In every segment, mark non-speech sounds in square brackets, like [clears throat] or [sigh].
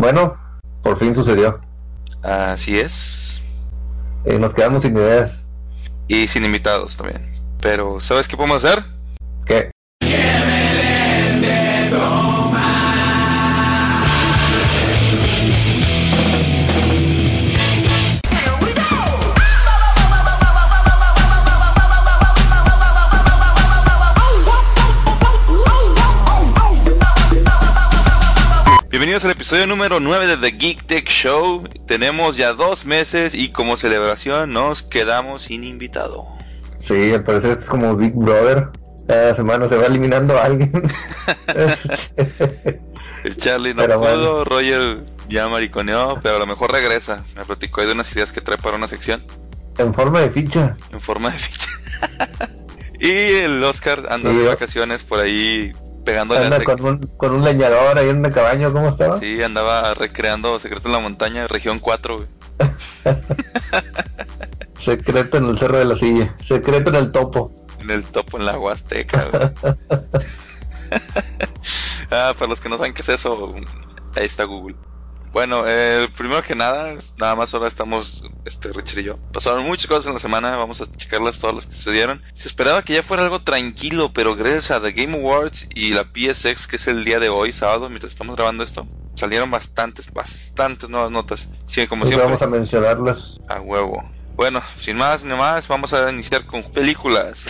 Bueno, por fin sucedió. Así es. Eh, nos quedamos sin ideas. Y sin invitados también. Pero, ¿sabes qué podemos hacer? Bienvenidos al episodio número 9 de The Geek Tech Show. Tenemos ya dos meses y como celebración nos quedamos sin invitado. Sí, al parecer esto es como Big Brother. Cada semana se va eliminando a alguien. [laughs] El Charlie no Pero pudo, bueno. Roger ya mariconeó, pero a lo mejor regresa. Me platicó de unas ideas que trae para una sección en forma de ficha. en forma de ficha. [laughs] y el Oscar anda de vacaciones por ahí pegándole Anda con un, con un leñador ahí en una cabaña, ¿cómo estaba? Sí, andaba recreando Secreto en la Montaña, región 4, güey. [laughs] Secreto en el cerro de la silla. Secreto en el topo. En el topo en la Huasteca, güey. [laughs] [laughs] ah, para los que no saben qué es eso, ahí está Google. Bueno, eh, primero que nada, nada más ahora estamos, este, Richard y yo. Pasaron muchas cosas en la semana, vamos a checarlas todas las que sucedieron. Se esperaba que ya fuera algo tranquilo, pero gracias a The Game Awards y la PSX, que es el día de hoy, sábado, mientras estamos grabando esto, salieron bastantes, bastantes nuevas notas. Sí, como Pues siempre. vamos a mencionarlas. A huevo. Bueno, sin más ni más, vamos a iniciar con películas.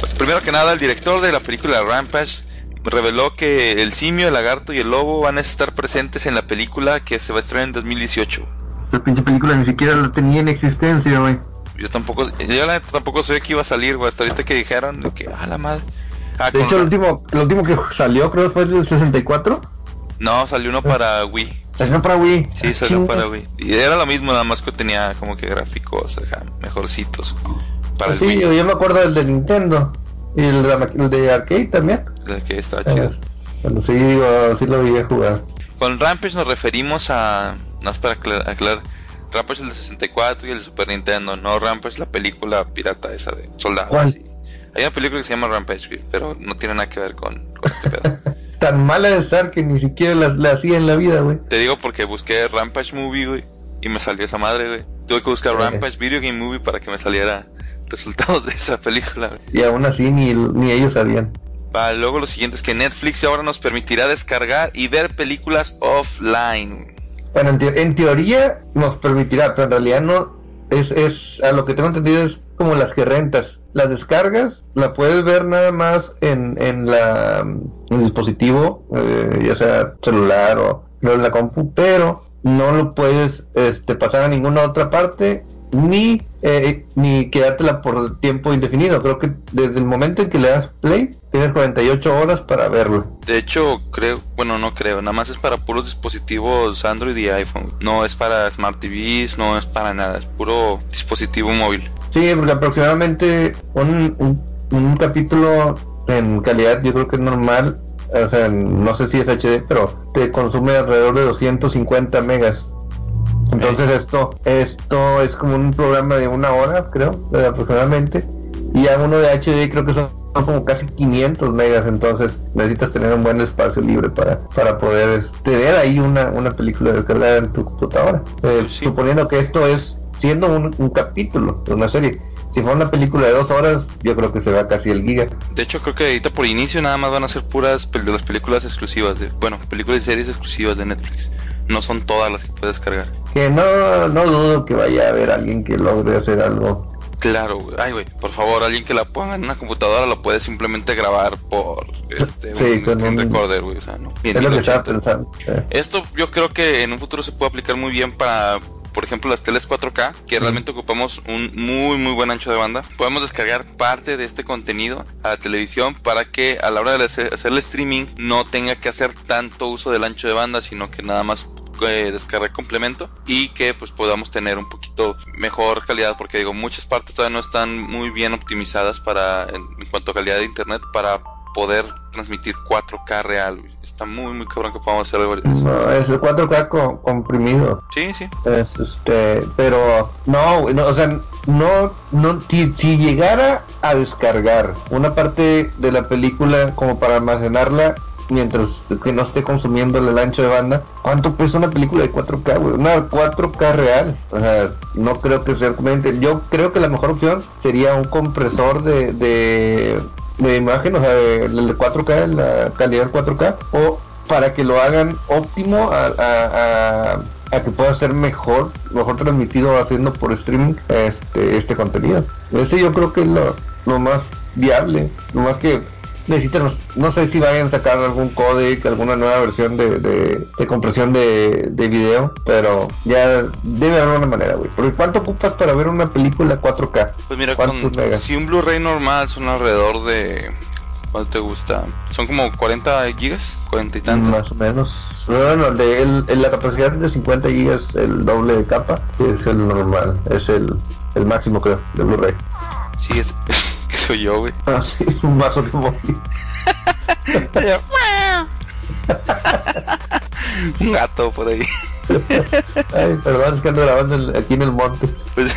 Pues, primero que nada, el director de la película Rampage reveló que el simio, el lagarto y el lobo van a estar presentes en la película que se va a estrenar en 2018. Esta pinche película ni siquiera la tenía en existencia, güey. Yo tampoco, yo la tampoco sabía que iba a salir, güey, hasta ahorita que dijeron de que, ah, la madre. Ah, De hecho, el último, el último que salió creo fue el del 64. No, salió uno para Wii. Salió para Wii. Sí, Ah, salió para Wii. Y era lo mismo, nada más que tenía como que gráficos mejorcitos. Para el Sí, Wii. yo, yo me acuerdo del de Nintendo. Y el el de arcade también. el que estaba chido. Bueno, sí, digo, sí lo vi a jugar. Con Rampage nos referimos a. No es para aclar- aclarar. Rampage el de 64 y el de Super Nintendo. No Rampage la película pirata esa de soldados. ¿Cuál? Hay una película que se llama Rampage, pero no tiene nada que ver con, con este pedo. [laughs] Tan mala de estar que ni siquiera la, la hacía en la vida, güey. Te digo porque busqué Rampage Movie, güey, y me salió esa madre, güey. Tuve que buscar Ok. Rampage Video Game Movie para que me saliera resultados de esa película. Y aún así ni, ni ellos sabían. Va, luego lo siguiente es que Netflix ahora nos permitirá descargar y ver películas offline. Bueno, en, te- en teoría nos permitirá, pero en realidad no. Es, es, a lo que tengo entendido es como las que rentas. Las descargas, la puedes ver nada más en, en la en el dispositivo, eh, ya sea celular o, o en la compu, pero no lo puedes este, pasar a ninguna otra parte ni eh, ni quedártela por tiempo indefinido. Creo que desde el momento en que le das play, tienes 48 horas para verlo. De hecho, creo, bueno, no creo, nada más es para puros dispositivos Android y iPhone. No es para Smart TVs, no es para nada, es puro dispositivo móvil. Sí, porque aproximadamente un, un, un capítulo en calidad yo creo que es normal, o sea, no sé si es HD, pero te consume alrededor de 250 megas. Entonces esto esto es como un programa de una hora, creo, eh, aproximadamente. Y ya uno de HD creo que son, son como casi 500 megas, entonces necesitas tener un buen espacio libre para, para poder este, tener ahí una, una película descargada en tu computadora. Eh, Pues sí. Suponiendo que esto es siendo un, un capítulo de una serie. Si fuera una película de dos horas, yo creo que se va casi el giga. De hecho, creo que ahorita por inicio nada más van a ser puras de las películas exclusivas, de, bueno, películas y series exclusivas de Netflix. No son todas las que puedes cargar. Que no, no dudo que vaya a haber alguien que logre hacer algo. Claro, güey. Ay, güey, por favor, alguien que la ponga en una computadora lo puede simplemente grabar por este, Sí, un con un- recorder, güey. O sea, no. Bien, es lo que estaba 1080. pensando. Esto yo creo que en un futuro se puede aplicar muy bien para por ejemplo las teles 4K, que realmente ocupamos un muy muy buen ancho de banda, podemos descargar parte de este contenido a la televisión para que a la hora de hacer el streaming no tenga que hacer tanto uso del ancho de banda, sino que nada más eh, descargar complemento y que pues podamos tener un poquito mejor calidad porque digo muchas partes todavía no están muy bien optimizadas para en, cuanto a calidad de internet para poder transmitir 4K real. Está muy, muy cabrón que podamos hacer algo. No, es el 4K comprimido. Sí, sí. Es, este, pero no, no, o sea, no, no, si, si llegara a descargar una parte de la película como para almacenarla mientras que no esté consumiendo el ancho de banda. ¿Cuánto pesa una película de 4K, güey? Una 4K real. O sea, no creo que sea conveniente. Yo creo que la mejor opción sería un compresor de, de, de imagen, o sea, el de 4K, la calidad 4K, o para que lo hagan óptimo a, a, a, que pueda ser mejor, mejor transmitido haciendo por streaming este, este contenido. Ese yo creo que es lo, lo más viable. Lo más que necesitan, no sé si vayan a sacar algún codec, alguna nueva versión de, de, compresión de, de, video, pero ya debe haber una manera, güey. Porque ¿cuánto ocupas para ver una película 4K? Pues mira, con, si un Blu-ray normal son alrededor de... ¿Cuánto te gusta? ¿Son como 40 gigas? ¿40 y tantos? Más o menos. Bueno, de el, la capacidad de 50 gigas, el doble de capa, es el normal, es el, el máximo creo, de Blu-ray. Sí, es... soy yo, güey. Ah, sí, un vaso de móvil. [laughs] un gato por ahí. Ay, perdón, es que ando grabando aquí en el monte. Pues,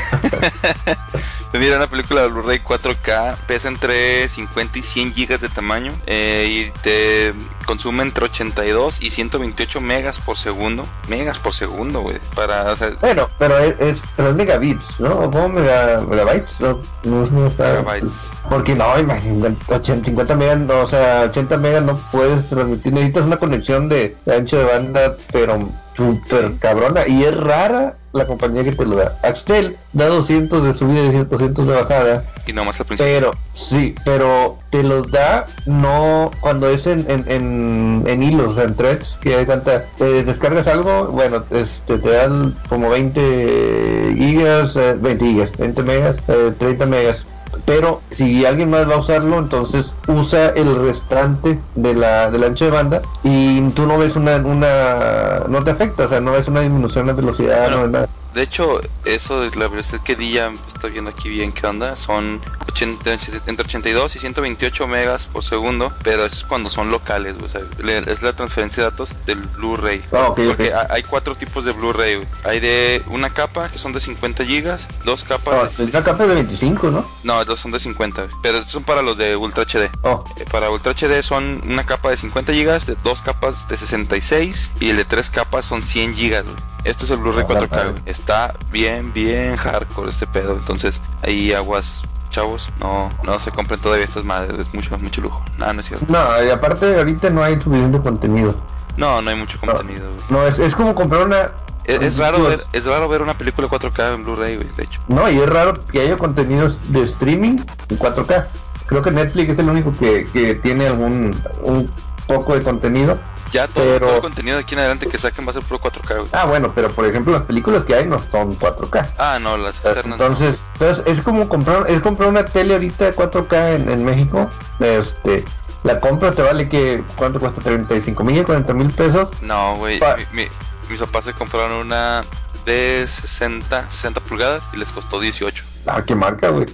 [laughs] mira, una película de Blu-ray 4K pesa entre 50 y 100 gigas de tamaño eh, y te consume entre 82 y 128 megas por segundo. Megas por segundo, güey. Para, bueno, pero es, es, megabits, ¿no? ¿O cómo megabytes? No, no, no está. Megabytes. Porque no, imagínate, 50 megas, no, o sea, 80 megas no puedes transmitir. Necesitas una conexión de ancho de banda, pero súper cabrona y es rara la compañía que te lo da. Axtel da 200 de subida y 200 de bajada. Y no más al principio. Pero, sí, pero te los da no cuando es en, en, en, hilos, en threads, que hay tanta. descargas algo, bueno, este, te dan como 20 gigas, 20 eh, gigas, 20 megas, 30 eh, megas pero si alguien más va a usarlo, entonces usa el restante de la, del ancho de banda y tú no ves una, una, no te afecta, o sea, no ves una disminución de velocidad, no ves nada. De hecho, eso es la velocidad que día estoy viendo aquí bien qué onda, son 80, entre 82 y 128 megas por segundo, pero eso es cuando son locales, o sea, es la transferencia de datos del Blu-ray. Ah, porque hay cuatro tipos de Blu-ray, hay de una capa que son de 50 gigas, dos capas... Ah, una capa de 25, ¿no? No, dos son de 50, pero estos son para los de Ultra HD. Oh. Eh, para Ultra HD son una capa de 50 gigas, de dos capas de 66 y el de tres capas son 100 gigas. Esto es el Blu-ray 4K, está bien, bien hardcore este pedo. Entonces, ahí aguas chavos, no, no se compren todavía estas madres, es mucho, mucho lujo. Nada, no es cierto. No, y aparte ahorita no hay suficiente contenido. No, no hay mucho contenido. No, es, es como comprar una es, raro ver, es raro ver una película 4K en Blu-ray, de hecho. No, y es raro que haya contenidos de streaming en 4K. Creo que Netflix es el único que, que tiene algún un poco de contenido ya todo, el contenido de aquí en adelante que saquen va a ser puro 4K. Ah, bueno, pero por ejemplo las películas que hay no son 4K. Ah, no, las externas. Entonces, entonces es como comprar es comprar una tele ahorita 4K en, en México. Este, la compra te vale que ¿cuánto cuesta? 35 mil, 40 mil pesos. No, güey, mi, mis papás se compraron una de 60, 60 pulgadas y les costó 18. Ah, ¿qué marca, güey?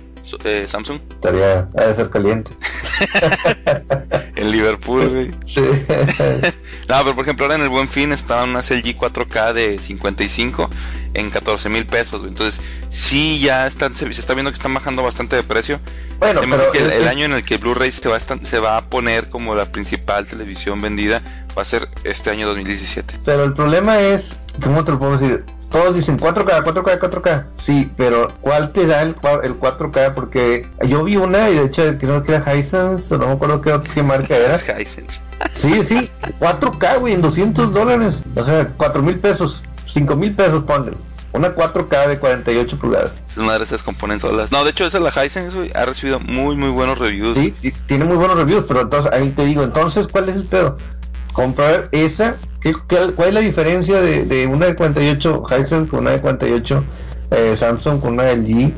Eh, Samsung. Estaría, de ser caliente. [laughs] [laughs] en Liverpool, güey. Sí. [laughs] no, pero por ejemplo ahora en el Buen Fin está una LG 4K de 55 en 14 mil pesos, güey. Entonces, sí ya están, se, está viendo que están bajando bastante de precio. Bueno, pero que el, año en el que Blu-ray se va, se va a poner como la principal televisión vendida va a ser este año 2017. Pero el problema es, ¿cómo te lo puedo decir? Todos dicen 4K, 4K, 4K. Sí, pero ¿cuál te da el, el 4K? Porque yo vi una y de hecho creo que era Hisense, no me acuerdo qué, qué marca era. Hisense. [laughs] Sí, sí, 4K, güey, en 200 dólares. O sea, 4 mil pesos, 5 mil pesos, ponle. Una 4K de 48 pulgadas. Esas madres se descomponen solas. No, de hecho, esa es la Hisense, güey, ha recibido muy, muy buenos reviews. Sí, tiene muy buenos reviews, pero entonces ahí te digo, entonces, ¿cuál es el pedo? comprar esa ¿Qué, cuál es la diferencia de, de una de 48 Hisense con una de 48 eh, Samsung con una LG?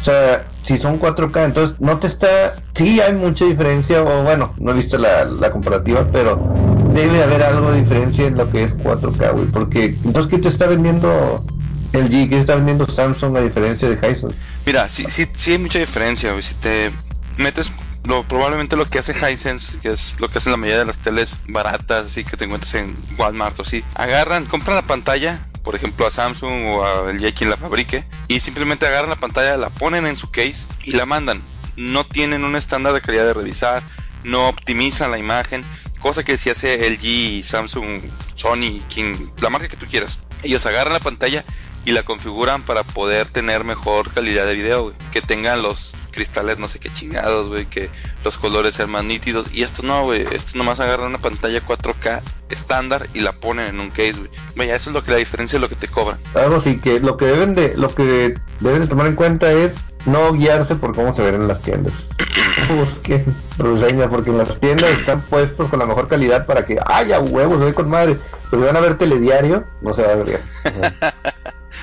O sea, si son 4K, entonces no te está... Sí hay mucha diferencia, o bueno, no he visto la, comparativa, pero debe haber algo de diferencia en lo que es 4K, güey, porque entonces ¿qué te está vendiendo LG? ¿Qué está vendiendo Samsung a diferencia de Hisense? Mira, sí, sí, sí hay mucha diferencia, güey, si te metes lo, probablemente lo que hace Hisense, que es lo que hacen la mayoría de las teles baratas, así que te encuentras en Walmart o así, agarran, compran la pantalla, por ejemplo a Samsung o a el quien la fabrique, y simplemente agarran la pantalla, la ponen en su case y la mandan. No tienen un estándar de calidad de revisar, no optimizan la imagen, cosa que si hace LG, Samsung, Sony, quien, la marca que tú quieras. Ellos agarran la pantalla y la configuran para poder tener mejor calidad de video, que tengan los cristales no sé qué chingados, güey, que los colores sean más nítidos. Y esto no, güey, esto nomás agarra una pantalla 4K estándar y la ponen en un case, güey. Vaya, eso es lo que la diferencia es lo que te cobran. Algo así que lo que deben de, lo que deben de tomar en cuenta es no guiarse por cómo se ven en las tiendas. [clears throat] Busquen reseña, porque en las tiendas están puestos con la mejor calidad para que haya huevos, ve con madre. Pues van a ver telediario, no se va a ver. [laughs]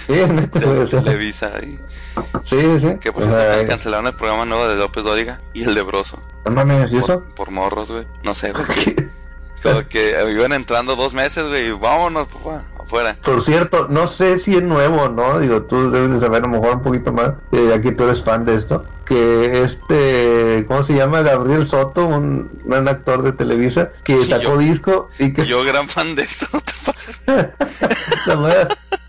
sí, en este Televisa. Sí, sí. Que por ejemplo cancelaron el programa nuevo de López Dóriga y el de Broso. ¿y eso? Por, morros, güey. No sé, güey. [laughs] que iban entrando dos meses, güey. Vámonos, papá, afuera. Por cierto, no sé si es nuevo, ¿no? Digo, tú debes de saber a lo mejor un poquito más, eh, ya que tú eres fan de esto. Que este, ¿cómo se llama? Gabriel Soto, un gran actor de Televisa, que sacó disco y que. Yo, gran fan de esto, [laughs] no te pases. [laughs]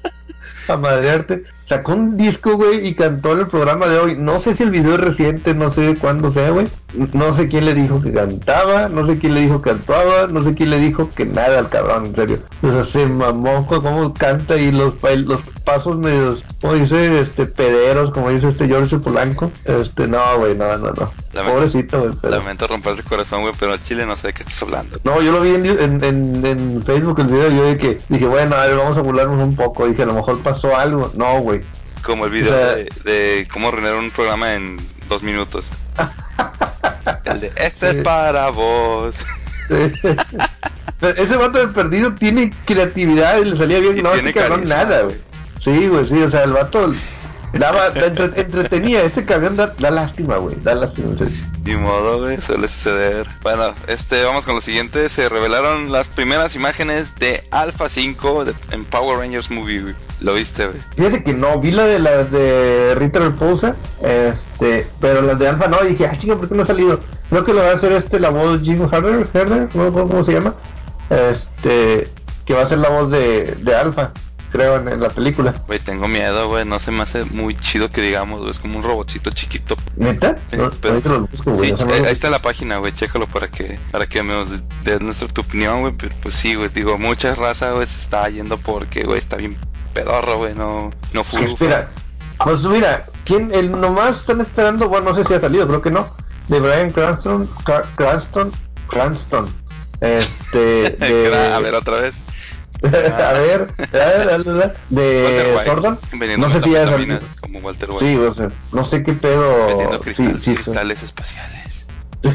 a madrearte. Sacó un disco, güey, y cantó en el programa de hoy. No sé si el video es reciente, no sé de cuándo sea, güey. No sé quién le dijo que cantaba, no sé quién le dijo que actuaba, no sé quién le dijo que nada al cabrón, en serio. O sea, se mamó cómo canta y los, los pasos medios, como dice, este, pederos, como dice este George Polanco. Este, no, güey, no, no, no. Pobrecito, güey. Lamento romper el corazón, güey, pero al chile no sé de qué estás hablando. No, yo lo vi en, en, en, Facebook el video yo dije, dije, bueno, a ver, vamos a burlarnos un poco. Dije, a lo mejor pasó algo. No, güey. Como el video de, de, cómo reinar un programa en dos minutos. [laughs] el de, este es para vos. [laughs] Ese vato del perdido tiene creatividad y le salía bien. no, tiene cabrón nada, güey. Sí, güey, sí, o sea, el vato daba, entretenía. Este cabrón da, lástima, güey, da lástima. Ni modo, güey, suele suceder. Bueno, este, vamos con lo siguiente. Se revelaron las primeras imágenes de Alpha 5 en Power Rangers Movie. ¿Lo viste, güey? Fíjate que no, vi la de las de Rita Repulsa, este, pero las de Alpha no, y dije, ah, chica, ¿por qué no ha salido? Creo que lo va a hacer este, la voz Jim Harder, Herder, no cómo se llama, este, que va a ser la voz de, de Alpha creo, en, la película. Güey, tengo miedo, güey. No se me hace muy chido que digamos, güey. Es como un robotcito chiquito. ¿Neta? sí, ahí está la página, güey. Chécalo para que para que me des nuestra tu opinión, güey. Pero pues sí, güey. Digo, mucha raza, güey, se está yendo porque, güey, está bien pedorro, güey. No, no fue. Espera. Pues mira, ¿quién? El nomás están esperando, bueno, no sé si ha salido, creo que no. De Brian Cranston, Cranston, Cranston. Este. [laughs] De... a ver, otra vez. [laughs] a ver, de Jordan. No sé si ya es como Walter White. Sí, o sea, no sé qué pedo. sí, sí, cristales espaciales. [laughs]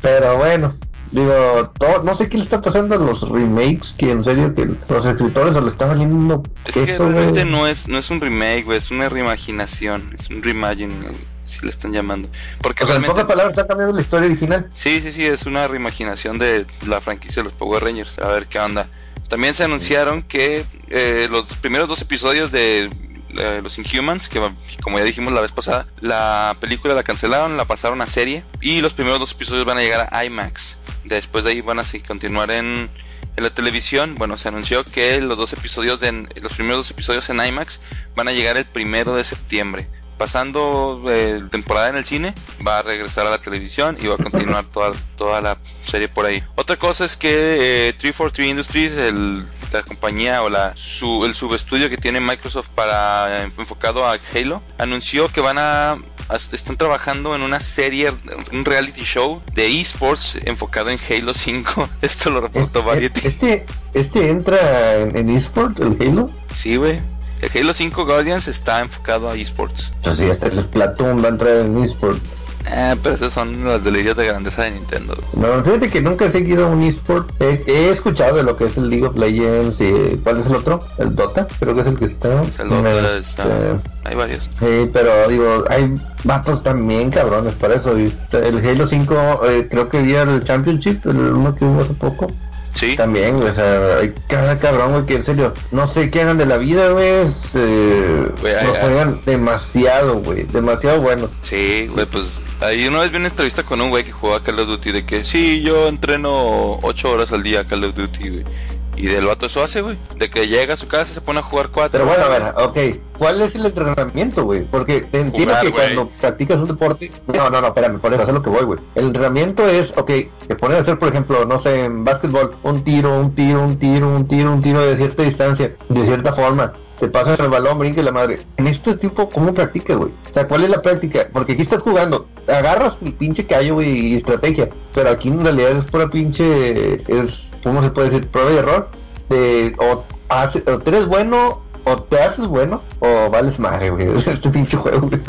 Pero bueno, digo, no sé qué le está pasando a los remakes, que en serio que los escritores se le están valiendo Es que realmente no es, no es un remake, güey, es una reimaginación, es un reimagining, si le están llamando. Porque o realmente... en pocas palabras está cambiando la historia original. Sí, sí, sí, es una reimaginación de la franquicia de los Power Rangers. A ver qué onda. También se anunciaron que eh, los primeros dos episodios de eh, Los Inhumans, que como ya dijimos la vez pasada, la película la cancelaron, la pasaron a serie y los primeros dos episodios van a llegar a IMAX. Después de ahí van a continuar en, en la televisión. Bueno, se anunció que los dos episodios de los primeros dos episodios en IMAX van a llegar el primero de septiembre pasando eh, temporada en el cine, va a regresar a la televisión y va a continuar [laughs] toda, toda la serie por ahí. Otra cosa es que eh, 343 Industries, el, la compañía o la, su, el subestudio que tiene Microsoft para enfocado a Halo, anunció que van a están trabajando en una serie, un reality show de esports enfocado en Halo 5. [laughs] Esto lo reportó Variety. Este, este entra en, en esports, el Halo. Sí, güey. El Halo 5 Guardians está enfocado a esports. Entonces, hasta el Splatoon va a entrar en esports. Eh, pero esas son las delicias de grandeza de Nintendo. No, fíjate que nunca he seguido un eSport. He, he escuchado de lo que es el League of Legends y ¿cuál es el otro? El Dota, creo que es el que está. El Dota Este, está- Hay varios. Sí, pero digo, hay vatos también cabrones para eso. Y el Halo 5, eh, creo que vi el Championship, el uno que hubo hace poco. Sí. También, o sea, hay cada cabrón, güey, que en serio, no sé qué hagan de la vida, güey, eh, hay- juegan demasiado, güey, demasiado bueno. Sí, güey, pues ahí una vez vi una entrevista con un güey que jugaba Call of Duty de que sí, yo entreno 8 horas al día Call of Duty, güey. Y del vato eso hace, güey. De que llega a su casa, se pone a jugar 4. Pero bueno, a ver, ok, ¿cuál es el entrenamiento, güey? Porque te entiendo Jugar, que cuando practicas un deporte, no, no, no, espérame, por eso es lo que voy, güey. El entrenamiento es, ok, te pones a hacer, por ejemplo, no sé, en básquetbol, un tiro, un tiro, un tiro, un tiro, un tiro de cierta distancia, de cierta forma. Te pasas el balón, brinque la madre. En este tipo, ¿cómo practicas, güey? O sea, ¿cuál es la práctica? Porque aquí estás jugando, agarras el pinche callo, güey, y estrategia. Pero aquí en realidad es pura pinche, es, ¿cómo se puede decir? Prueba y error. De, o, hace- o te eres bueno, o te haces bueno, o vales madre, güey. [laughs] Es este pinche juego, güey.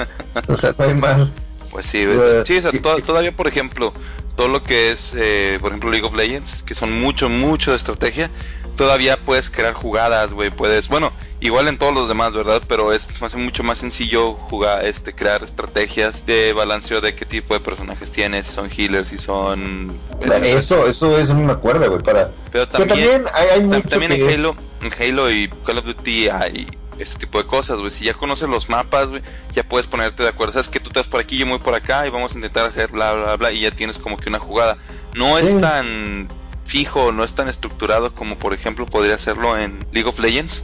O sea, no hay más. Pues sí, güey. Sí, o sea, to- todavía, por ejemplo, todo lo que es, eh, por ejemplo, League of Legends, que son mucho, mucho de estrategia, todavía puedes crear jugadas, güey. Puedes, bueno, igual en todos los demás, ¿verdad? Pero es más, mucho más sencillo jugar, este, crear estrategias de balanceo de qué tipo de personajes tienes, si son healers, si son... Eso, eso es una cuerda, güey, para... Pero también, también hay, hay mucho también que en Halo, en Halo y Call of Duty hay este tipo de cosas, güey. Si ya conoces los mapas, güey, ya puedes ponerte de acuerdo. Sabes que tú estás por aquí, yo me voy por acá y vamos a intentar hacer bla, bla, bla, y ya tienes como que una jugada. No es Sí. tan fijo, no es tan estructurado como, por ejemplo, podría hacerlo en League of Legends,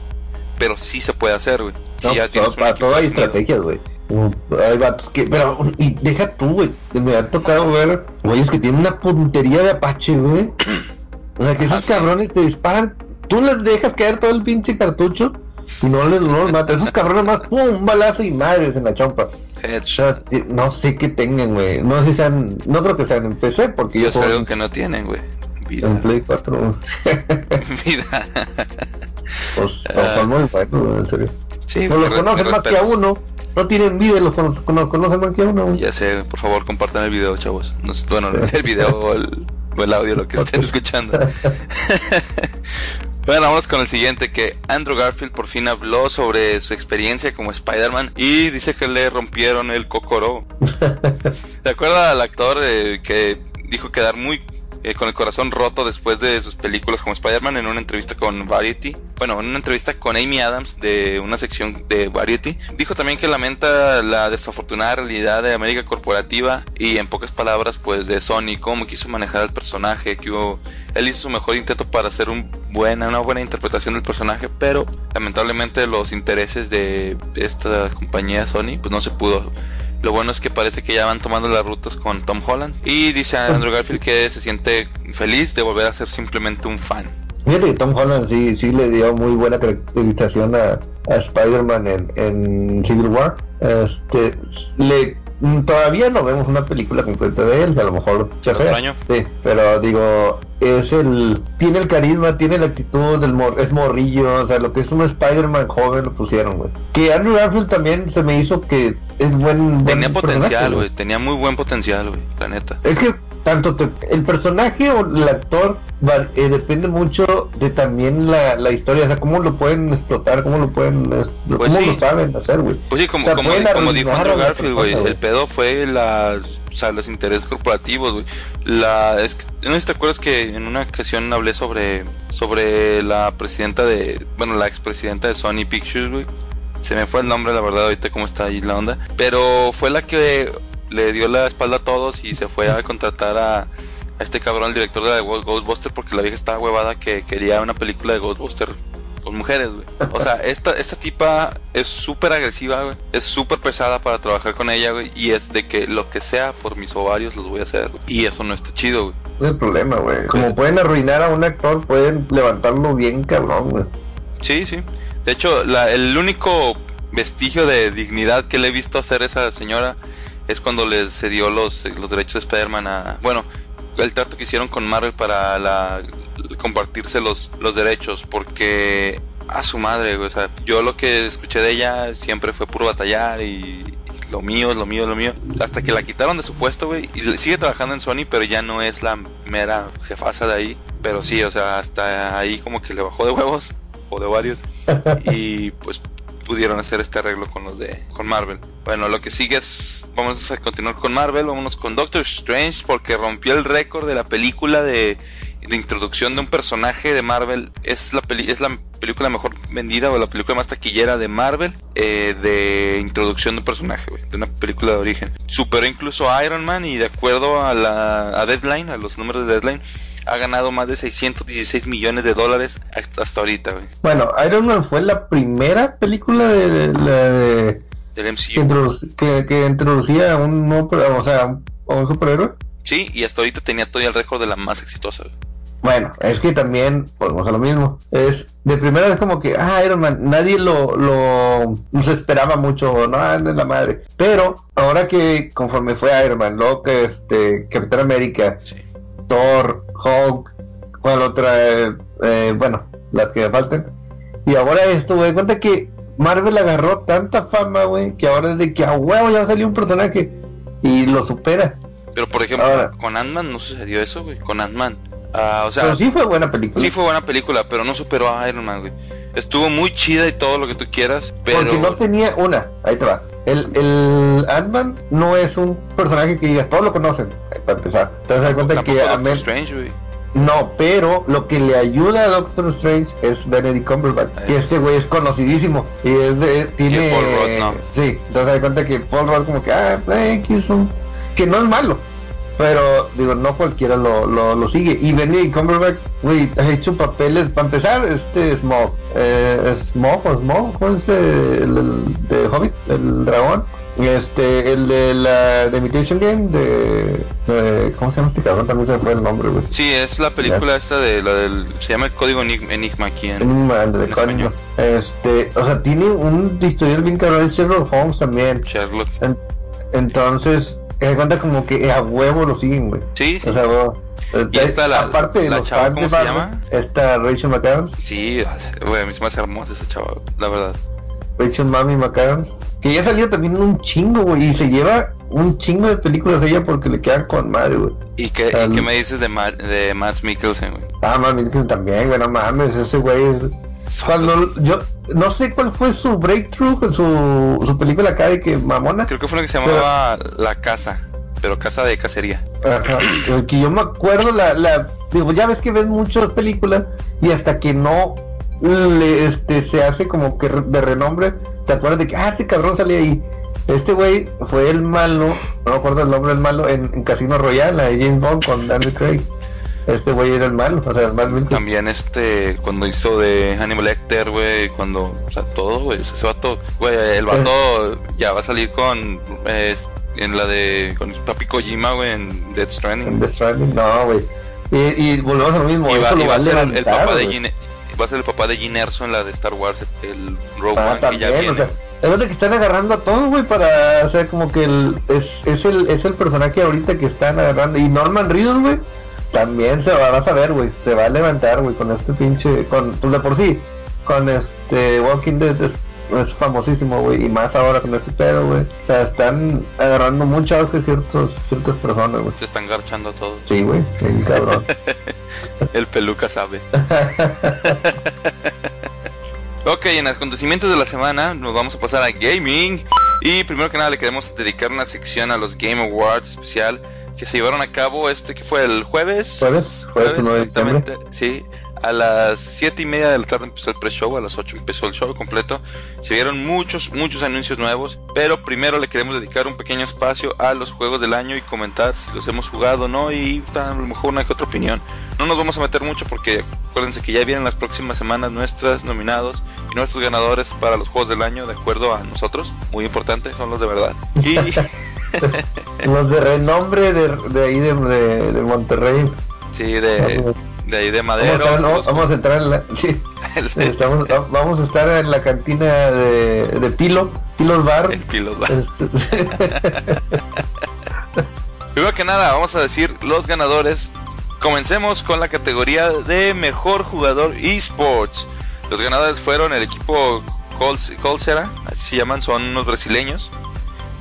pero sí se puede hacer, güey. Si No, ya tienes todo- para todo hay estrategias, güey. Hay vatos que, pero, y deja tú, güey. Me ha tocado ver, güeyes que tienen una puntería de Apache, güey. O sea, que Ajá, esos sí. cabrones te disparan, tú les dejas caer todo el pinche cartucho y no les no los matas. Esos cabrones más, pum, un balazo y madres en la chompa. O Headshot. sea, ti- no sé qué tengan, güey. No sé si sean, no creo que sean en PC porque yo Yo sé que no tienen, güey. Vida. en Play 4. [laughs] Vida. Pues no, son muy buenos, güey, en serio. sí, No los conocen más que a uno. No tienen vida los, cono- nos conocen más que a uno. Ya sé, por favor compartan el video, chavos. Nos- bueno, el video o el, o el audio, lo que estén [laughs] escuchando. [laughs] bueno, vamos con el siguiente, que Andrew Garfield por fin habló sobre su experiencia como Spider-Man y dice que le rompieron el cocoro. [laughs] ¿Te acuerdas al actor eh, que dijo quedar muy eh, con el corazón roto después de sus películas como Spider-Man en una entrevista con Variety? Bueno, en una entrevista con Amy Adams de una sección de Variety. Dijo también que lamenta la desafortunada realidad de América Corporativa y en pocas palabras pues de Sony, cómo quiso manejar al personaje, que. Él hizo su mejor intento para hacer una buena interpretación del personaje, pero lamentablemente los intereses de esta compañía Sony pues no se pudo lo bueno es que parece que ya van tomando las rutas con Tom Holland. Y dice Andrew Garfield que se siente feliz de volver a ser simplemente un fan. Fíjate que Tom Holland sí, sí le dio muy buena caracterización a, a Spider-Man en, en Civil War. Este, le, todavía no vemos una película completa de él, a lo mejor chafea. Sí, pero digo, es el, tiene el carisma, tiene la actitud, del mor, es morrillo, o sea, lo que es un Spider-Man joven lo pusieron, güey. Que Andrew Garfield también se me hizo que es buen, buen Tenía potencial, güey. Tenía muy buen potencial, güey. La neta. es que tanto te- el personaje o el actor va- eh, depende mucho de también la, la historia, o sea, cómo lo pueden explotar, cómo lo pueden, es- Pues cómo sí. lo saben hacer, güey. Pues sí, como, O sea, como, dijo Andrew Garfield, güey. El pedo fue las, o sea, los intereses corporativos, güey. La, es que, no sé si te acuerdas que en una ocasión hablé sobre, sobre la presidenta de, bueno, la expresidenta de Sony Pictures, güey. Se me fue el nombre, la verdad, ahorita cómo está ahí la onda. Pero fue la que le dio la espalda a todos y se fue a contratar a, a este cabrón, el director de la Ghost- Ghostbuster, porque la vieja estaba huevada que quería una película de Ghostbuster con mujeres, güey. O sea, [laughs] esta, esta tipa es súper agresiva, güey. Es súper pesada para trabajar con ella, güey. Y es de que lo que sea por mis ovarios los voy a hacer, güey. Y eso no está chido, güey. No es el problema, güey. Como pueden arruinar a un actor, pueden levantarlo bien cabrón, güey. Sí, sí. De hecho, la, el único vestigio de dignidad que le he visto hacer a esa señora es cuando les cedió los, los derechos de Spider-Man a... Bueno, el trato que hicieron con Marvel para la, compartirse los, los derechos, porque a su madre, o sea, yo lo que escuché de ella siempre fue puro batallar y, lo mío lo mío lo mío. Hasta que la quitaron de su puesto, güey. Y sigue trabajando en Sony, pero ya no es la mera jefasa de ahí. Pero sí, o sea, hasta ahí como que le bajó de huevos, o de varios. y pues pudieron hacer este arreglo con los de con Marvel. Bueno, lo que sigue es vamos a continuar con Marvel, vámonos con Doctor Strange porque rompió el récord de la película de, de introducción de un personaje de Marvel. Es la peli es la película mejor vendida o la película más taquillera de Marvel eh, de introducción de un personaje, de una película de origen. Superó incluso a Iron Man y de acuerdo a la a Deadline, a los números de Deadline, ha ganado más de 616 millones de dólares hasta ahorita, güey. Bueno, Iron Man fue la primera película de, de, del MCU que, que, introducía un nuevo, o sea, un superhéroe. Sí, y hasta ahorita tenía todavía el récord de la más exitosa. Güey. Bueno, es que también, volvemos a lo mismo. Es de primera vez como que, ah, Iron Man, nadie lo, lo se esperaba mucho, no, no es la madre. Pero ahora que conforme fue Iron Man, luego que este, Capitán América, sí. Thor, Hulk, ¿cuál otra? Eh, bueno, las que me faltan. Y ahora esto, güey, cuenta que Marvel agarró tanta fama, güey, que ahora es de que a huevo ya salió un personaje y lo supera. Pero por ejemplo, con Ant-Man no sucedió eso, güey. Con Ant-Man. Uh, o sea, pero sí fue buena película. Sí fue buena película, pero no superó a Iron Man, güey. Estuvo muy chida y todo lo que tú quieras, pero... Porque no tenía una, ahí te va. El, el Ant-Man no es un personaje que digas, todos lo conocen, para empezar. Te das cuenta que a Strange, güey. No, pero lo que le ayuda a Doctor Strange es Benedict Cumberbatch. Que este güey es conocidísimo. Y es de. Tiene. Y Paul Rudd, no. Sí, te das cuenta que Paul Rudd, como que, ah, que, que no es malo. Pero, digo, no cualquiera lo, lo, lo sigue. Y Benedict Cumberbatch, güey, ha hecho papeles. Para empezar, este Smog. Eh, Smog o Smog, ¿cómo es este? El, el, de Hobbit, el dragón. Este, el de la de Imitation Game, de, de, ¿Cómo se llama este cabrón? También se me fue el nombre, güey. Sí, es la película yeah. esta de la del. Se llama el código Enigma aquí en. Enigma, de código. Este, o sea, tiene un historial bien cabrón. Sherlock Holmes también. Sherlock. En, entonces, se cuenta como que a huevo lo siguen, güey. Sí, sí. O sea, y esta la, aparte de la los chava, ¿cómo se llama? Esta Rachel McAdams. Sí, güey, a mí se me hace hermosa esa chava, la verdad. Rachel Mami McAdams. Que ya salió también un chingo, güey. Y se lleva un chingo de películas ella porque le quedan con madre, güey. ¿Y qué, ¿y qué me dices de, Ma de Matt Mikkelsen, güey? Ah, Matt Mikkelsen también, güey. No mames, ese güey. es- Cuando yo no sé cuál fue su breakthrough, su, su película acá de que mamona. Creo que fue lo que se llamaba La Casa, pero Casa de Cacería. Ajá, que yo me acuerdo la, la digo ya ves que ves muchas películas y hasta que no le, este se hace como que de renombre te acuerdas de que ah este cabrón salía ahí este güey fue el malo no me acuerdo el nombre del malo en, en Casino Royale la de James Bond con Daniel Craig este güey era el malo o sea el mal. También este, cuando hizo de Hannibal Lecter, güey, cuando, o sea, todo, güey, o sea, ese vato, güey, el vato [laughs] ya va a salir con, eh, en la de, con Papi Kojima, güey, en Death en Stranding. Death Stranding, no güey y, y volvemos a lo mismo Y va, y va a ser el, papá de. Gene, va a ser el papá de Erso en la de Star Wars, el Rogue Ah, One, que ya también, viene. o sea, es donde que están agarrando a todos, güey, para hacer como que el, es, es, el, es el personaje ahorita que están agarrando. Y Norman Reedus, güey, también se va, vas a ver, güey, se va a levantar, güey, con este pinche, con, pues de por sí, con este Walking Dead es, es famosísimo, güey, y más ahora con este pedo, güey. O sea, están agarrando mucho auge ciertos, ciertas personas, güey. Se están garchando a todos. Sí, güey, cabrón. [laughs] El peluca sabe. [laughs] ok, en acontecimientos de la semana nos vamos a pasar a gaming. Y primero que nada le queremos dedicar una sección a los Game Awards especial que se llevaron a cabo este que fue el jueves. Jueves, jueves, de exactamente. Sí. A las 7 y media de la tarde empezó el pre-show, a las 8 empezó el show completo. Se vieron muchos, muchos anuncios nuevos, pero primero le queremos dedicar un pequeño espacio a los juegos del año y comentar si los hemos jugado o no y a lo mejor una que otra opinión. No nos vamos a meter mucho porque acuérdense que ya vienen las próximas semanas nuestras nominados y nuestros ganadores para los juegos del año de acuerdo a nosotros. Muy importante, son los de verdad. Y [laughs] [laughs] Los de renombre de, de ahí de, de, de Monterrey. sí, de, de ahí de Vamos a, Madero. vamos a entrar en la, [laughs] sí, [laughs] estamos- vamos a estar en la cantina de, de Pilo, Pilos Bar. el piloto. Este, Primero que nada, vamos a decir los ganadores. Comencemos con la categoría de mejor jugador esports. Los ganadores fueron el equipo Col- Colsera, así se llaman, son unos brasileños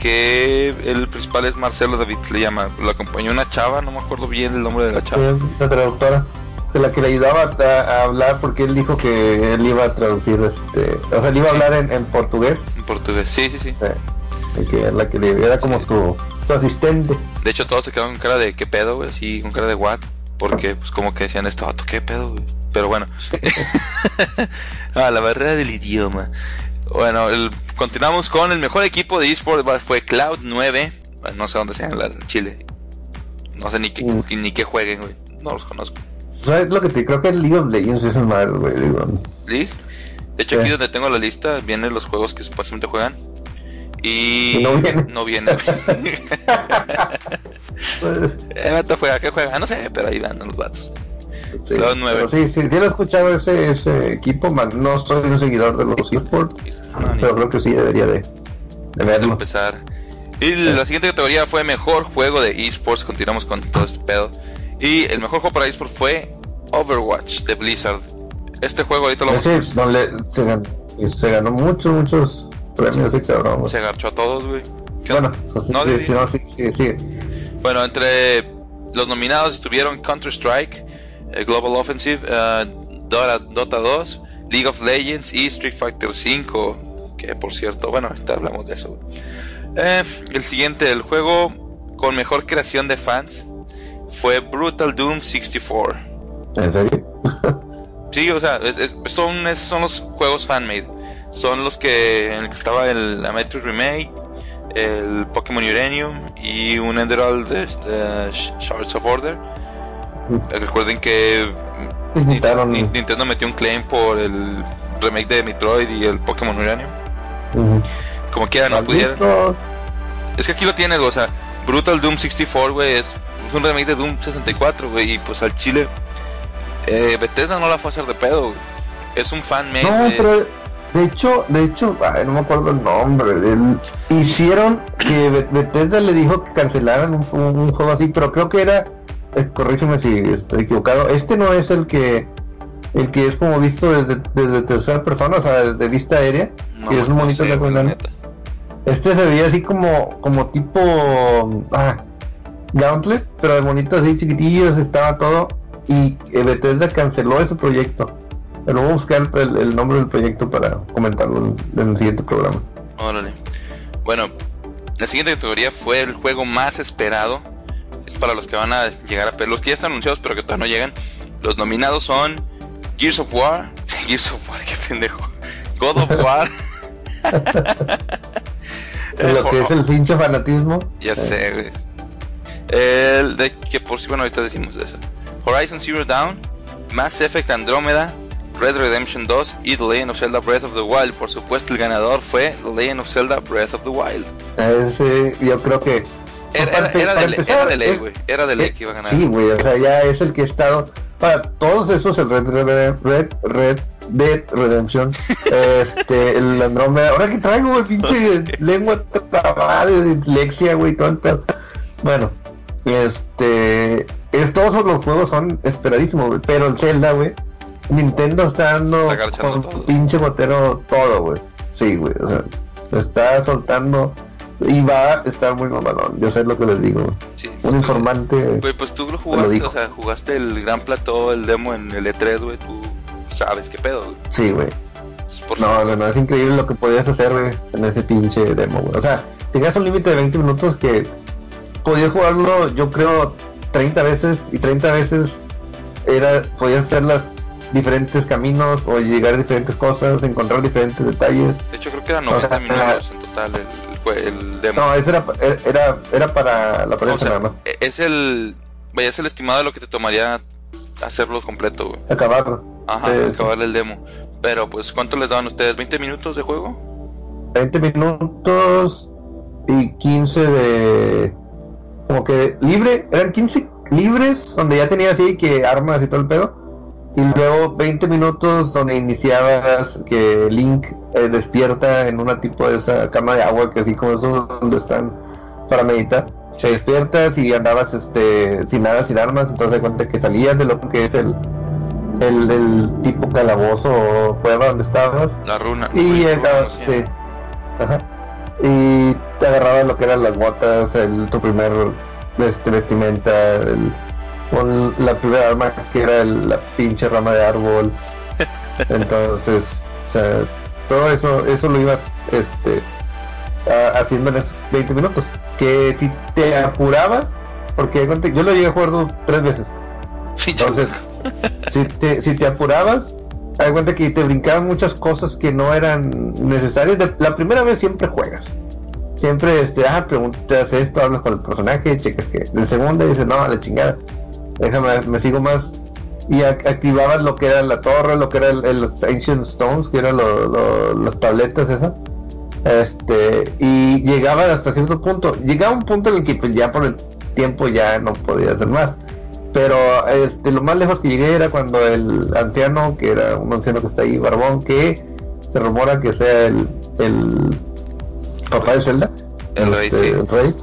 que el principal es Marcelo David, le llama. Lo acompañó una chava, no me acuerdo bien el nombre de la chava. La traductora. De la que le ayudaba a, hablar porque él dijo que él iba a traducir este. O sea, él iba a hablar en, portugués. En portugués, sí, sí, sí. que la que le, era como su, su, asistente. De hecho, todos se quedaron con cara de qué pedo, güey. Sí, con cara de what. Porque, pues, como que decían, este vato, qué pedo, güey. Pero bueno. [laughs] ah, la barrera del idioma. Bueno, el, continuamos con el mejor equipo de eSports fue Cloud 9. No sé dónde sean, la Chile. No sé ni qué, mm. ni qué jueguen, güey. No los conozco. ¿Sabes lo que te creo que el League of Legends es el más, güey? ¿League? De hecho, aquí donde tengo la lista vienen los juegos que supuestamente juegan. Y no viene. [laughs] No viene. [laughs] [laughs] eh, juega, ¿qué juega? No sé, pero ahí van los vatos. Sí, los nueve. Sí, sí, sí, he escuchado ese, ese equipo, no soy un seguidor de los esports, pero creo que sí debería de, de verlo. empezar. Y la siguiente categoría fue mejor juego de esports. Continuamos con todo este pedo. Y el mejor juego para esports fue Overwatch de Blizzard. Este juego ahorita lo Ese, se, ganó, se ganó muchos, muchos premios, cabrón. Se agarchó a todos, güey. Bueno, sí, sí, sí, Bueno, entre los nominados estuvieron Counter-Strike, Global Offensive, uh, Dota, Dota 2, League of Legends y Street Fighter 5. Que por cierto, bueno, ahorita hablamos de eso. Eh, el siguiente, el juego con mejor creación de fans fue Brutal Doom 64. ¿En serio? sí, o sea, son, son los juegos fan-made. Son los que en el que estaba el Metroid Remake, el Pokémon Uranium y un Enderal de, de Shards of Order. Recuerden que Nintendo metió un claim por el remake de Metroid y el Pokémon Uranium. Como quiera, no pudieron. Es que aquí lo tienes, o sea, Brutal Doom 64, güey, es un remake de Doom 64, güey, y pues al chile eh, Bethesda no la fue a hacer de pedo, Es un fan made. No, pero de hecho, de hecho, no me acuerdo el nombre. hicieron que Bethesda le dijo que cancelaran un, juego así, pero creo que era, corrígeme si estoy equivocado. Este no es el que el que es como visto desde, desde tercera persona, o sea, desde vista aérea, y es un monito de Este se veía así como como tipo ah, Gauntlet, pero de monitos así chiquitillos estaba todo y Bethesda canceló ese proyecto. Pero voy a buscar el, nombre del proyecto para comentarlo en, el siguiente programa. Órale. Bueno, la siguiente categoría fue el juego más esperado. Es para los que van a llegar a los que ya están anunciados pero que todavía no llegan. Los nominados son Gears of War, [laughs] Gears of War, qué pendejo. God of War. [laughs] lo que es el pinche fanatismo. Ya sé, güey. El de que por si bueno ahorita decimos eso. Horizon Zero Dawn, Mass Effect Andromeda, Red Redemption 2 y The Legend of Zelda Breath of the Wild. Por supuesto, el ganador fue The Legend of Zelda Breath of the Wild. Ese, yo creo que. Era, de, ley, güey. Era de ley que iba a ganar. Sí, güey. O sea, ya es el que ha estado. Para todos esos, el Red, Red, Red, Red Dead Redemption, [laughs] este, el Andromeda. Ahora que traigo, güey, pinche lengua trabada de dislexia, güey, todo el pedo. Bueno, este. Es, todos los juegos son esperadísimos, güey. Pero el Zelda, güey. Nintendo está dando con pinche botero todo, güey. Sí, güey. O sea, está soltando. Y va a estar muy mamalón. Yo sé lo que les digo. Un informante. Pues tú lo jugaste, o sea, jugaste el gran plató, el demo en el E3, güey. Tú sabes qué pedo, güey. Sí, güey. No, no, no, es increíble lo que podías hacer, güey, en ese pinche demo, güey. O sea, tenías un límite de 20 minutos que podías jugarlo, yo creo, 30 veces y 30 veces era podías hacer las diferentes caminos o llegar a diferentes cosas, encontrar diferentes detalles. De hecho, creo que era 90 minutos en total el, el, demo. No, ese era, era, era para la prensa nada más. E, es el, vaya, es el estimado de lo que te tomaría hacerlo completo, güey. Acabarlo. Ajá, acabar el demo. Pero, pues, ¿cuánto les daban ustedes? ¿20 minutos de juego? 20 minutos y 15 de como que libre, eran 15 libres, donde ya tenía así que armas y todo el pedo. Y luego 20 minutos donde iniciabas que Link eh, despierta en una tipo de esa cama de agua que así como eso donde están para meditar. Se despiertas y andabas este sin nada, sin armas, entonces de cuenta que salías de lo que es el el, tipo calabozo o cueva donde estabas. La runa. Y sí. Ajá. Y te agarraba lo que eran las botas, el, tu primer este, vestimenta, el, con la primera arma que era la pinche rama de árbol. [laughs] Entonces, o sea, todo eso, eso lo ibas este, haciendo en esos 20 minutos. Que si te apurabas, porque yo lo llegué a jugar tres veces. [laughs] Entonces, si te, si te apurabas, hay cuenta que te brincaban muchas cosas que no eran necesarias. la primera vez siempre juegas. Siempre, este, ah, preguntas esto, hablas con el personaje, checas que. De segunda dices, no, a la chingada. Déjame, me sigo más. Y activabas lo que era la torre, lo que era el, los Ancient Stones, que eran las tabletas esas. Este, y llegaban hasta cierto punto. Llegaba un punto en el que pues, ya por el tiempo ya no podía hacer más. Pero este, lo más lejos que llegué era cuando el anciano, que era un anciano que está ahí, barbón, que se rumora que sea el, el papá de Zelda, el rey, este, el rey,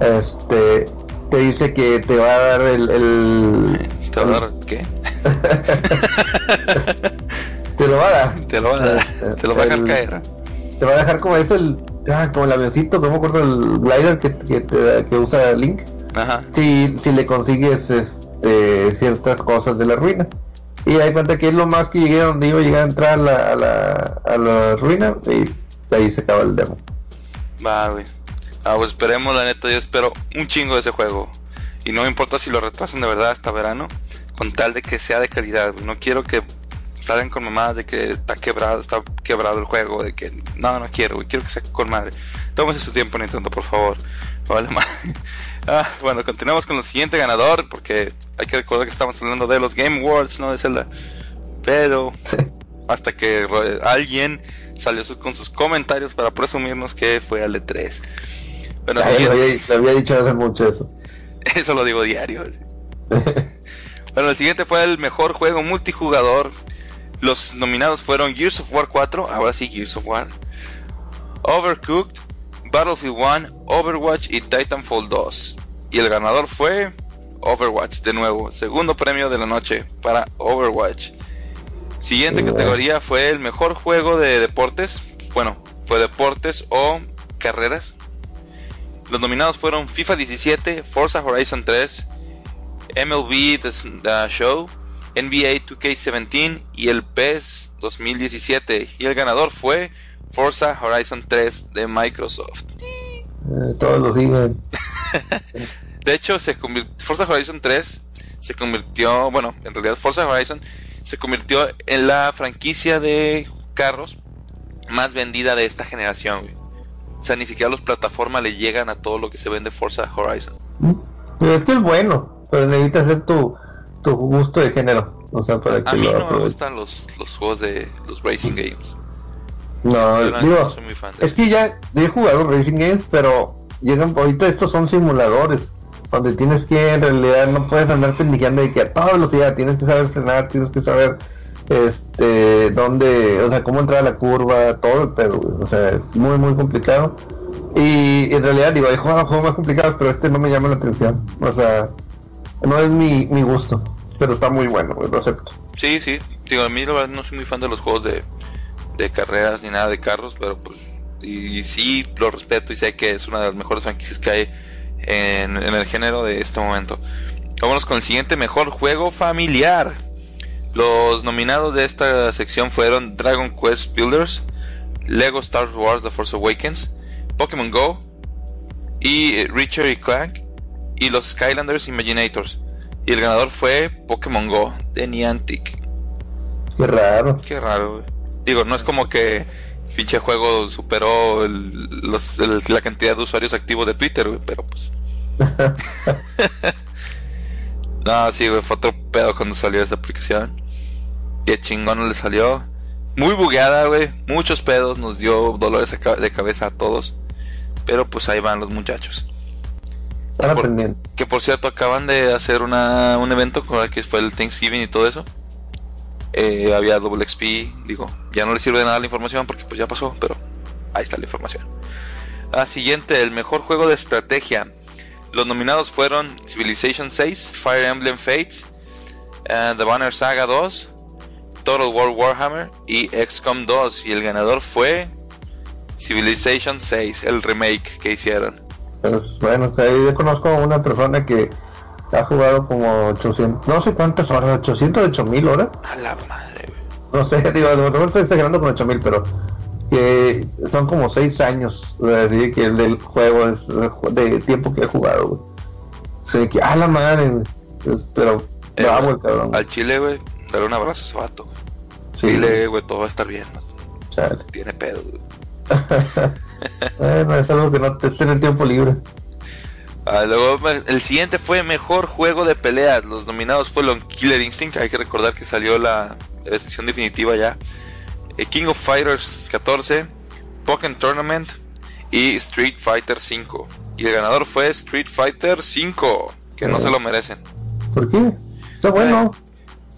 este, te dice que te va a dar el... el ¿Te va a dar qué? [laughs] te lo va a dar. Te lo va a dar. Te lo va a dejar caer. Te va a dejar como eso, el, ah, como el avioncito, como corto el glider que, que, que usa Link. Ajá. Si, si le consigues este, ciertas cosas de la ruina. Y hay cuenta que es lo más que llegué donde iba a llegar a entrar a la, a la, a la ruina y ahí se acaba el demo. Va, güey. Ah, pues esperemos, la neta, yo espero un chingo de ese juego. Y no me importa si lo retrasan de verdad hasta verano, con tal de que sea de calidad. No quiero que salgan con mamadas de que está quebrado, está quebrado el juego, de que no, no quiero, quiero que sea con madre. Tómese su tiempo, Nintendo, por favor. [laughs] Vale, ah, bueno, continuamos con el siguiente ganador, porque hay que recordar que estamos hablando de los Game Awards, no de Zelda. Pero hasta que alguien salió con sus comentarios para presumirnos que fue al E3. Bueno, había, dicho hace mucho eso. [laughs] Eso lo digo diario. [laughs] bueno, el siguiente fue el mejor juego multijugador. Los nominados fueron Gears of War 4, ahora sí Gears of War, Overcooked, Battlefield 1, Overwatch y Titanfall 2. Y el ganador fue Overwatch, de nuevo, segundo premio de la noche para Overwatch. Siguiente categoría fue el mejor juego de deportes. Bueno, fue deportes o carreras. Los nominados fueron FIFA 17, Forza Horizon 3, MLB The, Show, NBA 2K17 y el PES 2017. Y el ganador fue Forza Horizon 3 de Microsoft. Eh, todos lo siguen. [laughs] de hecho, se Forza Horizon 3 se convirtió, bueno, en realidad Forza Horizon se convirtió en la franquicia de carros más vendida de esta generación. O sea, ni siquiera las plataformas le llegan a todo lo que se vende Forza Horizon. Pero es que es bueno, pero necesitas hacer tu, tu gusto de género. O sea, para que a mí no me gustan los, los juegos de los racing games. No, digo, soy muy fan es que ya he jugado racing games, pero llegan ahorita estos son simuladores donde tienes que en realidad no puedes andar pendiqueando de que a toda velocidad tienes que saber frenar, tienes que saber este dónde, o sea, cómo entrar a la curva, todo pero o sea, es muy muy complicado. Y en realidad digo, hay juegos, más complicados, pero este no me llama la atención. O sea, no es mi, mi gusto, pero está muy bueno, lo acepto. Sí, sí, digo, a mí la verdad no soy muy fan de los juegos de, de carreras ni nada de carros, pero pues y, sí lo respeto y sé que es una de las mejores franquicias que hay en, en el género de este momento. Vámonos con el siguiente mejor juego familiar. Los nominados de esta sección fueron Dragon Quest Builders, Lego Star Wars The Force Awakens, Pokémon Go y Richard y Clank y los Skylanders Imaginators. Y el ganador fue Pokémon Go de Niantic. Qué raro. Qué raro, Digo, no es como que pinche juego superó la cantidad de usuarios activos de Twitter, pero pues. [laughs] [laughs] no, sí, fue otro pedo cuando salió esa aplicación. Qué chingón le salió. Muy bugueada, güey. Muchos pedos, nos dio dolores de cabeza a todos. Pero pues ahí van los muchachos. que por cierto acaban de hacer una, un evento con el que fue el Thanksgiving y todo eso. Eh, había Double XP, digo, ya no le sirve de nada la información porque pues ya pasó, pero ahí está la información. Ah, siguiente, el mejor juego de estrategia. Los nominados fueron Civilization 6, Fire Emblem Fates, uh, The Banner Saga 2, Total War Warhammer y XCOM 2. Y el ganador fue Civilization 6, el remake que hicieron. Pues bueno, yo conozco a una persona que ha jugado como 800, no sé cuántas horas, 808 mil horas. A la madre. No sé, [laughs] digo, a lo mejor estoy exagerando con 8 mil, pero que son como 6 años que el del juego es de tiempo que he jugado, güey. O sea, que a la madre, pero Eh, bravo el cabrón. Al Chile, güey, dale un abrazo a ese vato, güey. Sí, Dile, güey, todo va a estar bien. Tiene pedo, güey. [laughs] Bueno, es algo que no te esté en el tiempo libre. Ah, luego, el siguiente fue mejor juego de peleas. Los nominados fueron Killer Instinct. Hay que recordar que salió la edición definitiva ya. eh, King of Fighters 14, Pokémon Tournament y Street Fighter 5. Y el ganador fue Street Fighter 5, que no se lo merecen. ¿Por qué? Está bueno.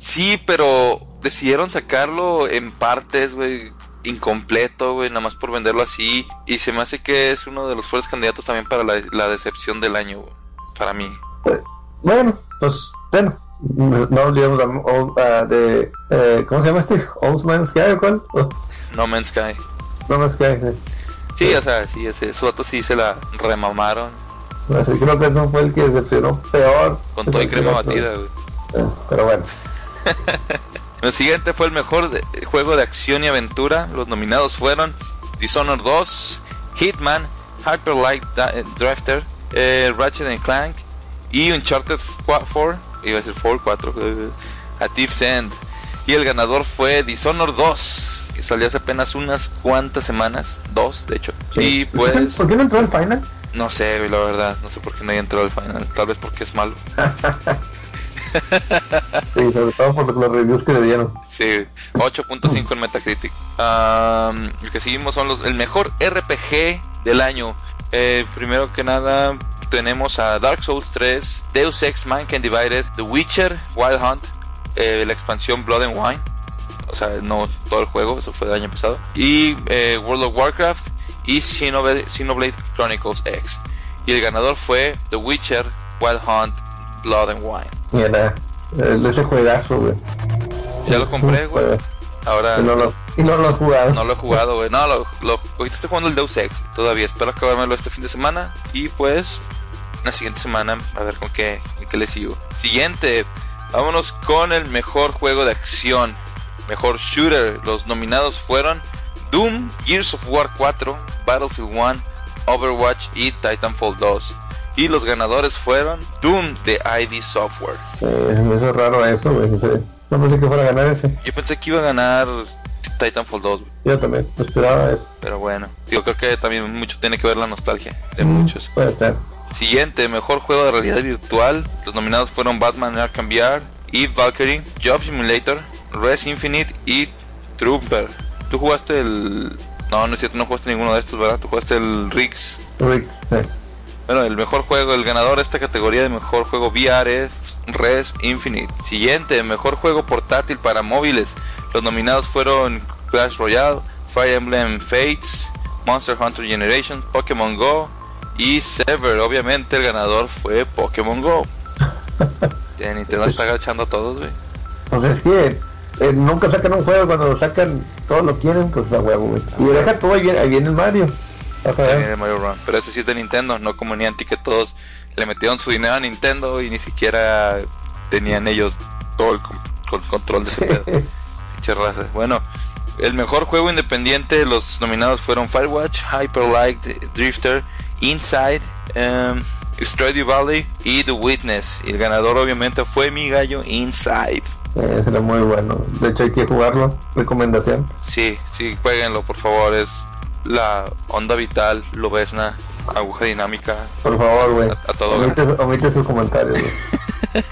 Sí, pero decidieron sacarlo en partes, güey, incompleto, güey, nada más por venderlo así. Y se me hace que es uno de los fuertes candidatos también para la, la decepción del año, güey, para mí. Bueno, pues, bueno. No olvidemos a, de. Eh, ¿Cómo se llama este? Old Man's Sky o cuál? Oh, No Man's Sky. no Man's Sky. eh. Sí, o sea, sí, ese su vato sí se la remamaron Así creo que eso fue el que decepcionó peor. con todo y crema batida, güey. Eh, Pero bueno. El siguiente fue el mejor de- juego de acción y aventura. Los nominados fueron Dishonored 2, Hitman, Hyper Light Da- eh, Drifter, eh, Ratchet and Clank y Uncharted 4, iba a decir 4, 4, eh, a Thief's End. Y el ganador fue Dishonored 2, que salió hace apenas unas cuantas semanas, dos de hecho. Y pues, ¿Por qué no entró al final? no sé, la verdad, no sé por qué no haya entrado al final, tal vez porque es malo. [laughs] Sí, sobre todo por los reviews que le dieron. Sí, 8.5 en Metacritic. El que seguimos son los el mejor RPG del año. Eh, primero que nada tenemos a Dark Souls 3, Deus Ex Mankind Divided, The Witcher, Wild Hunt, eh, la expansión Blood and Wine. O sea, no todo el juego, eso fue del año pasado. Y eh, World of Warcraft y Xenoblade, Xenoblade Chronicles X. Y el ganador fue The Witcher, Wild Hunt, Blood and Wine. Mira, el- ese juegazo, güey. Ya lo compré, güey. Ahora Y no lo, y no lo has jugado. No lo he jugado, güey. No, lo, lo, ahorita estoy jugando el Deus Ex. Todavía espero acabármelo este fin de semana. Y pues, la siguiente semana, a ver con qué, con qué le sigo. Siguiente, vámonos con el mejor juego de acción. Mejor shooter. Los nominados fueron Doom, Gears of War 4, Battlefield 1, Overwatch y Titanfall 2. Y los ganadores fueron Doom de ID Software. Eh, me hizo raro eso, güey. No sé. No pensé que fuera a ganar ese. Yo pensé que iba a ganar Titanfall 2, güey. Yo también esperaba eso. Pero bueno, digo, creo que también mucho tiene que ver la nostalgia de Mm, muchos. Puede ser. Siguiente, mejor juego de realidad virtual. Los nominados fueron Batman Arkham VR, Eve Valkyrie, Job Simulator, Res Infinite y Trooper. ¿Tú jugaste el...? No, no es cierto, no jugaste ninguno de estos, ¿verdad? Tú jugaste el Riggs. Riggs, sí. Bueno, el mejor juego, el ganador de esta categoría de mejor juego VR es Res Infinite. Siguiente, mejor juego portátil para móviles. Los nominados fueron Clash Royale, Fire Emblem Fates, Monster Hunter Generation, Pokémon Go y Sever. Obviamente el ganador fue Pokémon Go. [laughs] Nintendo está agachando a todos, güey. Pues es que eh, nunca sacan un juego cuando lo sacan, todos lo quieren, pues a huevo, güey. Y deja todo, ahí viene, ahí viene el Mario. Mario Run. Pero ese sí es de Nintendo, no como Niantic que todos le metieron su dinero a Nintendo y ni siquiera tenían ellos todo el con- con- control de ese pedo. Bueno, el mejor juego independiente, los nominados fueron Firewatch, Hyper Light Drifter, Inside, um, Valley y The Witness. Y el ganador obviamente fue mi gallo Inside. Eh, será muy bueno. De hecho, hay que jugarlo. Recomendación. Sí, sí, jueguenlo por favor. Es la onda vital, lobesna, aguja dinámica. Por favor, güey. A- a todo Omite, omite sus comentarios, güey. [laughs]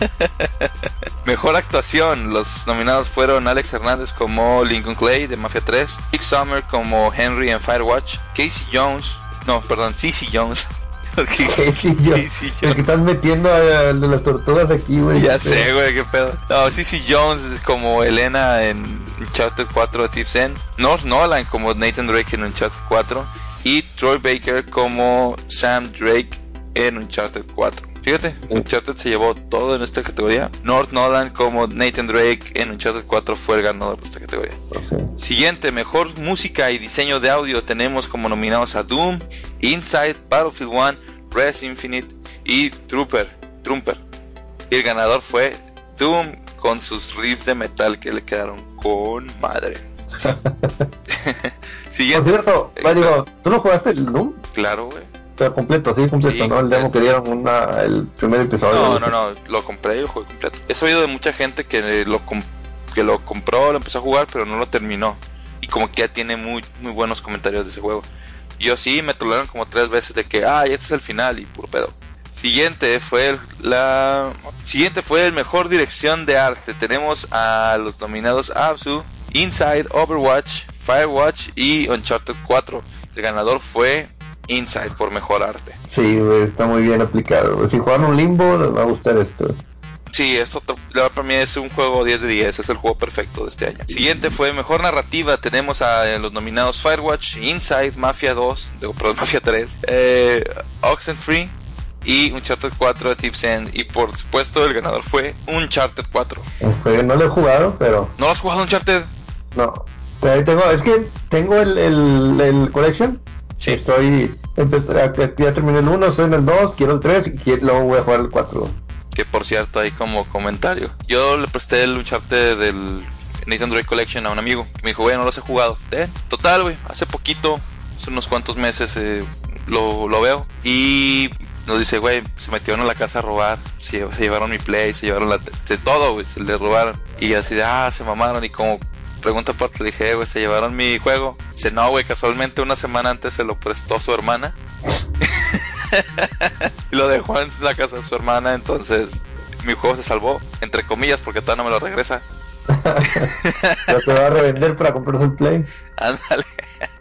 Mejor actuación, los nominados fueron Alex Hernández como Lincoln Clay de Mafia 3, Rick Summer como Henry en Firewatch, Casey Jones, no, perdón, Cici Jones. [laughs] Porque- Casey [laughs] yo. Casey El Jones. que estás metiendo al de las tortugas aquí, güey. Ya sé, güey, qué pedo. No, Cici Jones como Elena en Uncharted 4 de Thief's End, North Nolan como Nathan Drake en Uncharted 4 y Troy Baker como Sam Drake en Uncharted 4. Fíjate, Uncharted se llevó todo en esta categoría. North Nolan como Nathan Drake en Uncharted 4 fue el ganador de esta categoría. Sí. Siguiente, mejor música y diseño de audio tenemos como nominados a Doom, Inside, Battlefield 1, Res Infinite y Trooper. Trooper. Y el ganador fue Doom con sus riffs de metal que le quedaron con madre. [laughs] [laughs] Por Siguiente. cierto, Eh, Mario, ¿tú no jugaste el Doom? Claro, güey. Completo, sí, completo, Sí, ¿no? El demo que dieron una, el primer episodio. No, no, no, lo compré y lo jugué completo. He sabido de mucha gente que lo, com- que lo compró, lo empezó a jugar, pero no lo terminó. Y como que ya tiene muy, muy buenos comentarios de ese juego. Yo sí, me trolearon como tres veces de que, ah, este es el final y puro pedo. Siguiente fue el, la siguiente fue el mejor dirección de arte. Tenemos a los nominados Absu, Inside, Overwatch, Firewatch y Uncharted 4. El ganador fue Inside por mejor arte. Sí, güey, está muy bien aplicado. Si juegan un limbo, les va a gustar esto. Sí, esto para mí es un juego 10 de 10, es el juego perfecto de este año. Siguiente fue Mejor Narrativa, tenemos a los nominados Firewatch, Inside, Mafia 2, digo, perdón, [laughs] Mafia 3, eh, Oxenfree y Uncharted 4 Thief's End. Y por supuesto el ganador fue Uncharted 4. El juego no lo he jugado, pero ¿No lo has jugado Uncharted? no. Tengo, es que tengo el, el, el collection. Sí. Estoy, ya terminé el 1, estoy en el 2, quiero el 3 y luego voy a jugar el 4. Que por cierto, ahí como comentario. Yo le presté el Uncharted del Nathan Drake Collection a un amigo. Me dijo, güey, no los he jugado. Eh, Total, güey, hace poquito, hace unos cuantos meses eh, lo, lo veo. Y nos dice, güey, se metieron a la casa a robar. Se llevaron mi play, se llevaron la, de todo, güey, se le robaron. Y así de, ah, se mamaron. Y como pregunta aparte le dije, "Eh, güey, se llevaron mi juego. Dice, no, güey, casualmente una semana antes se lo prestó su hermana. [laughs] y lo dejó en la casa de su hermana, entonces mi juego se salvó, entre comillas, porque todavía no me lo regresa. Pero te va a revender para comprarse el play. Ándale.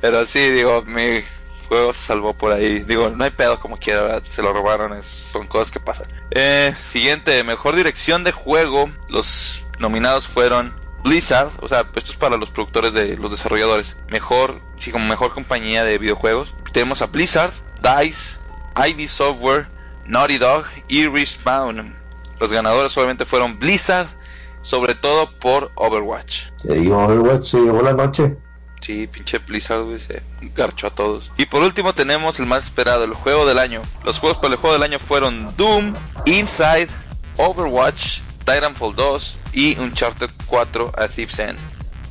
Pero sí, digo, mi juego se salvó por ahí. Digo, no hay pedo como quiera, ¿verdad? se lo robaron, es- son cosas que pasan. Eh, siguiente, mejor dirección de juego. Los nominados fueron Blizzard, o sea, esto es para los productores de los desarrolladores. Mejor, sí, como mejor compañía de videojuegos. Tenemos a Blizzard, DICE, ID Software, Naughty Dog y Respawn. Los ganadores obviamente fueron Blizzard, sobre todo por Overwatch. Te digo, Overwatch se llevó la noche. Sí, pinche Blizzard, güey, se garchó a todos. Y por último tenemos el más esperado, el juego del año. Los juegos para el juego del año fueron Doom, Inside, Overwatch, Titanfall 2 y Uncharted 4 a Thief's End.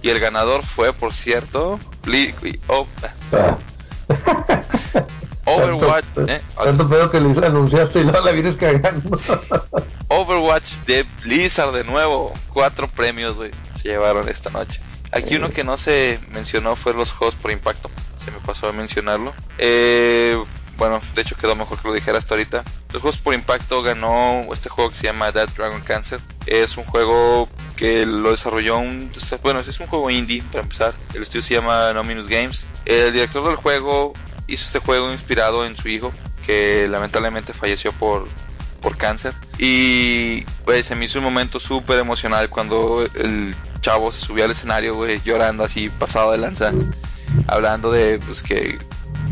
Y el ganador fue, por cierto, Bli- oh, Ah, [laughs] Overwatch, tanto, eh, tanto pedo que le anunciaste y luego la vienes cagando. Overwatch de Blizzard de nuevo. Cuatro premios, güey, se llevaron esta noche. Aquí uno que no se mencionó fue los juegos por impacto. Se me pasó a mencionarlo. Eh, bueno, de hecho quedó mejor que lo dijera hasta ahorita. Los juegos por impacto ganó este juego que se llama Dead Dragon Cancer. Es un juego que lo desarrolló un... Bueno, es un juego indie para empezar. El estudio se llama Nominus Games. El director del juego hizo este juego inspirado en su hijo, que lamentablemente falleció por, por cáncer. Y se me hizo un momento súper emocional cuando el chavo se subió al escenario, güey, llorando así, pasado de lanza, hablando de pues que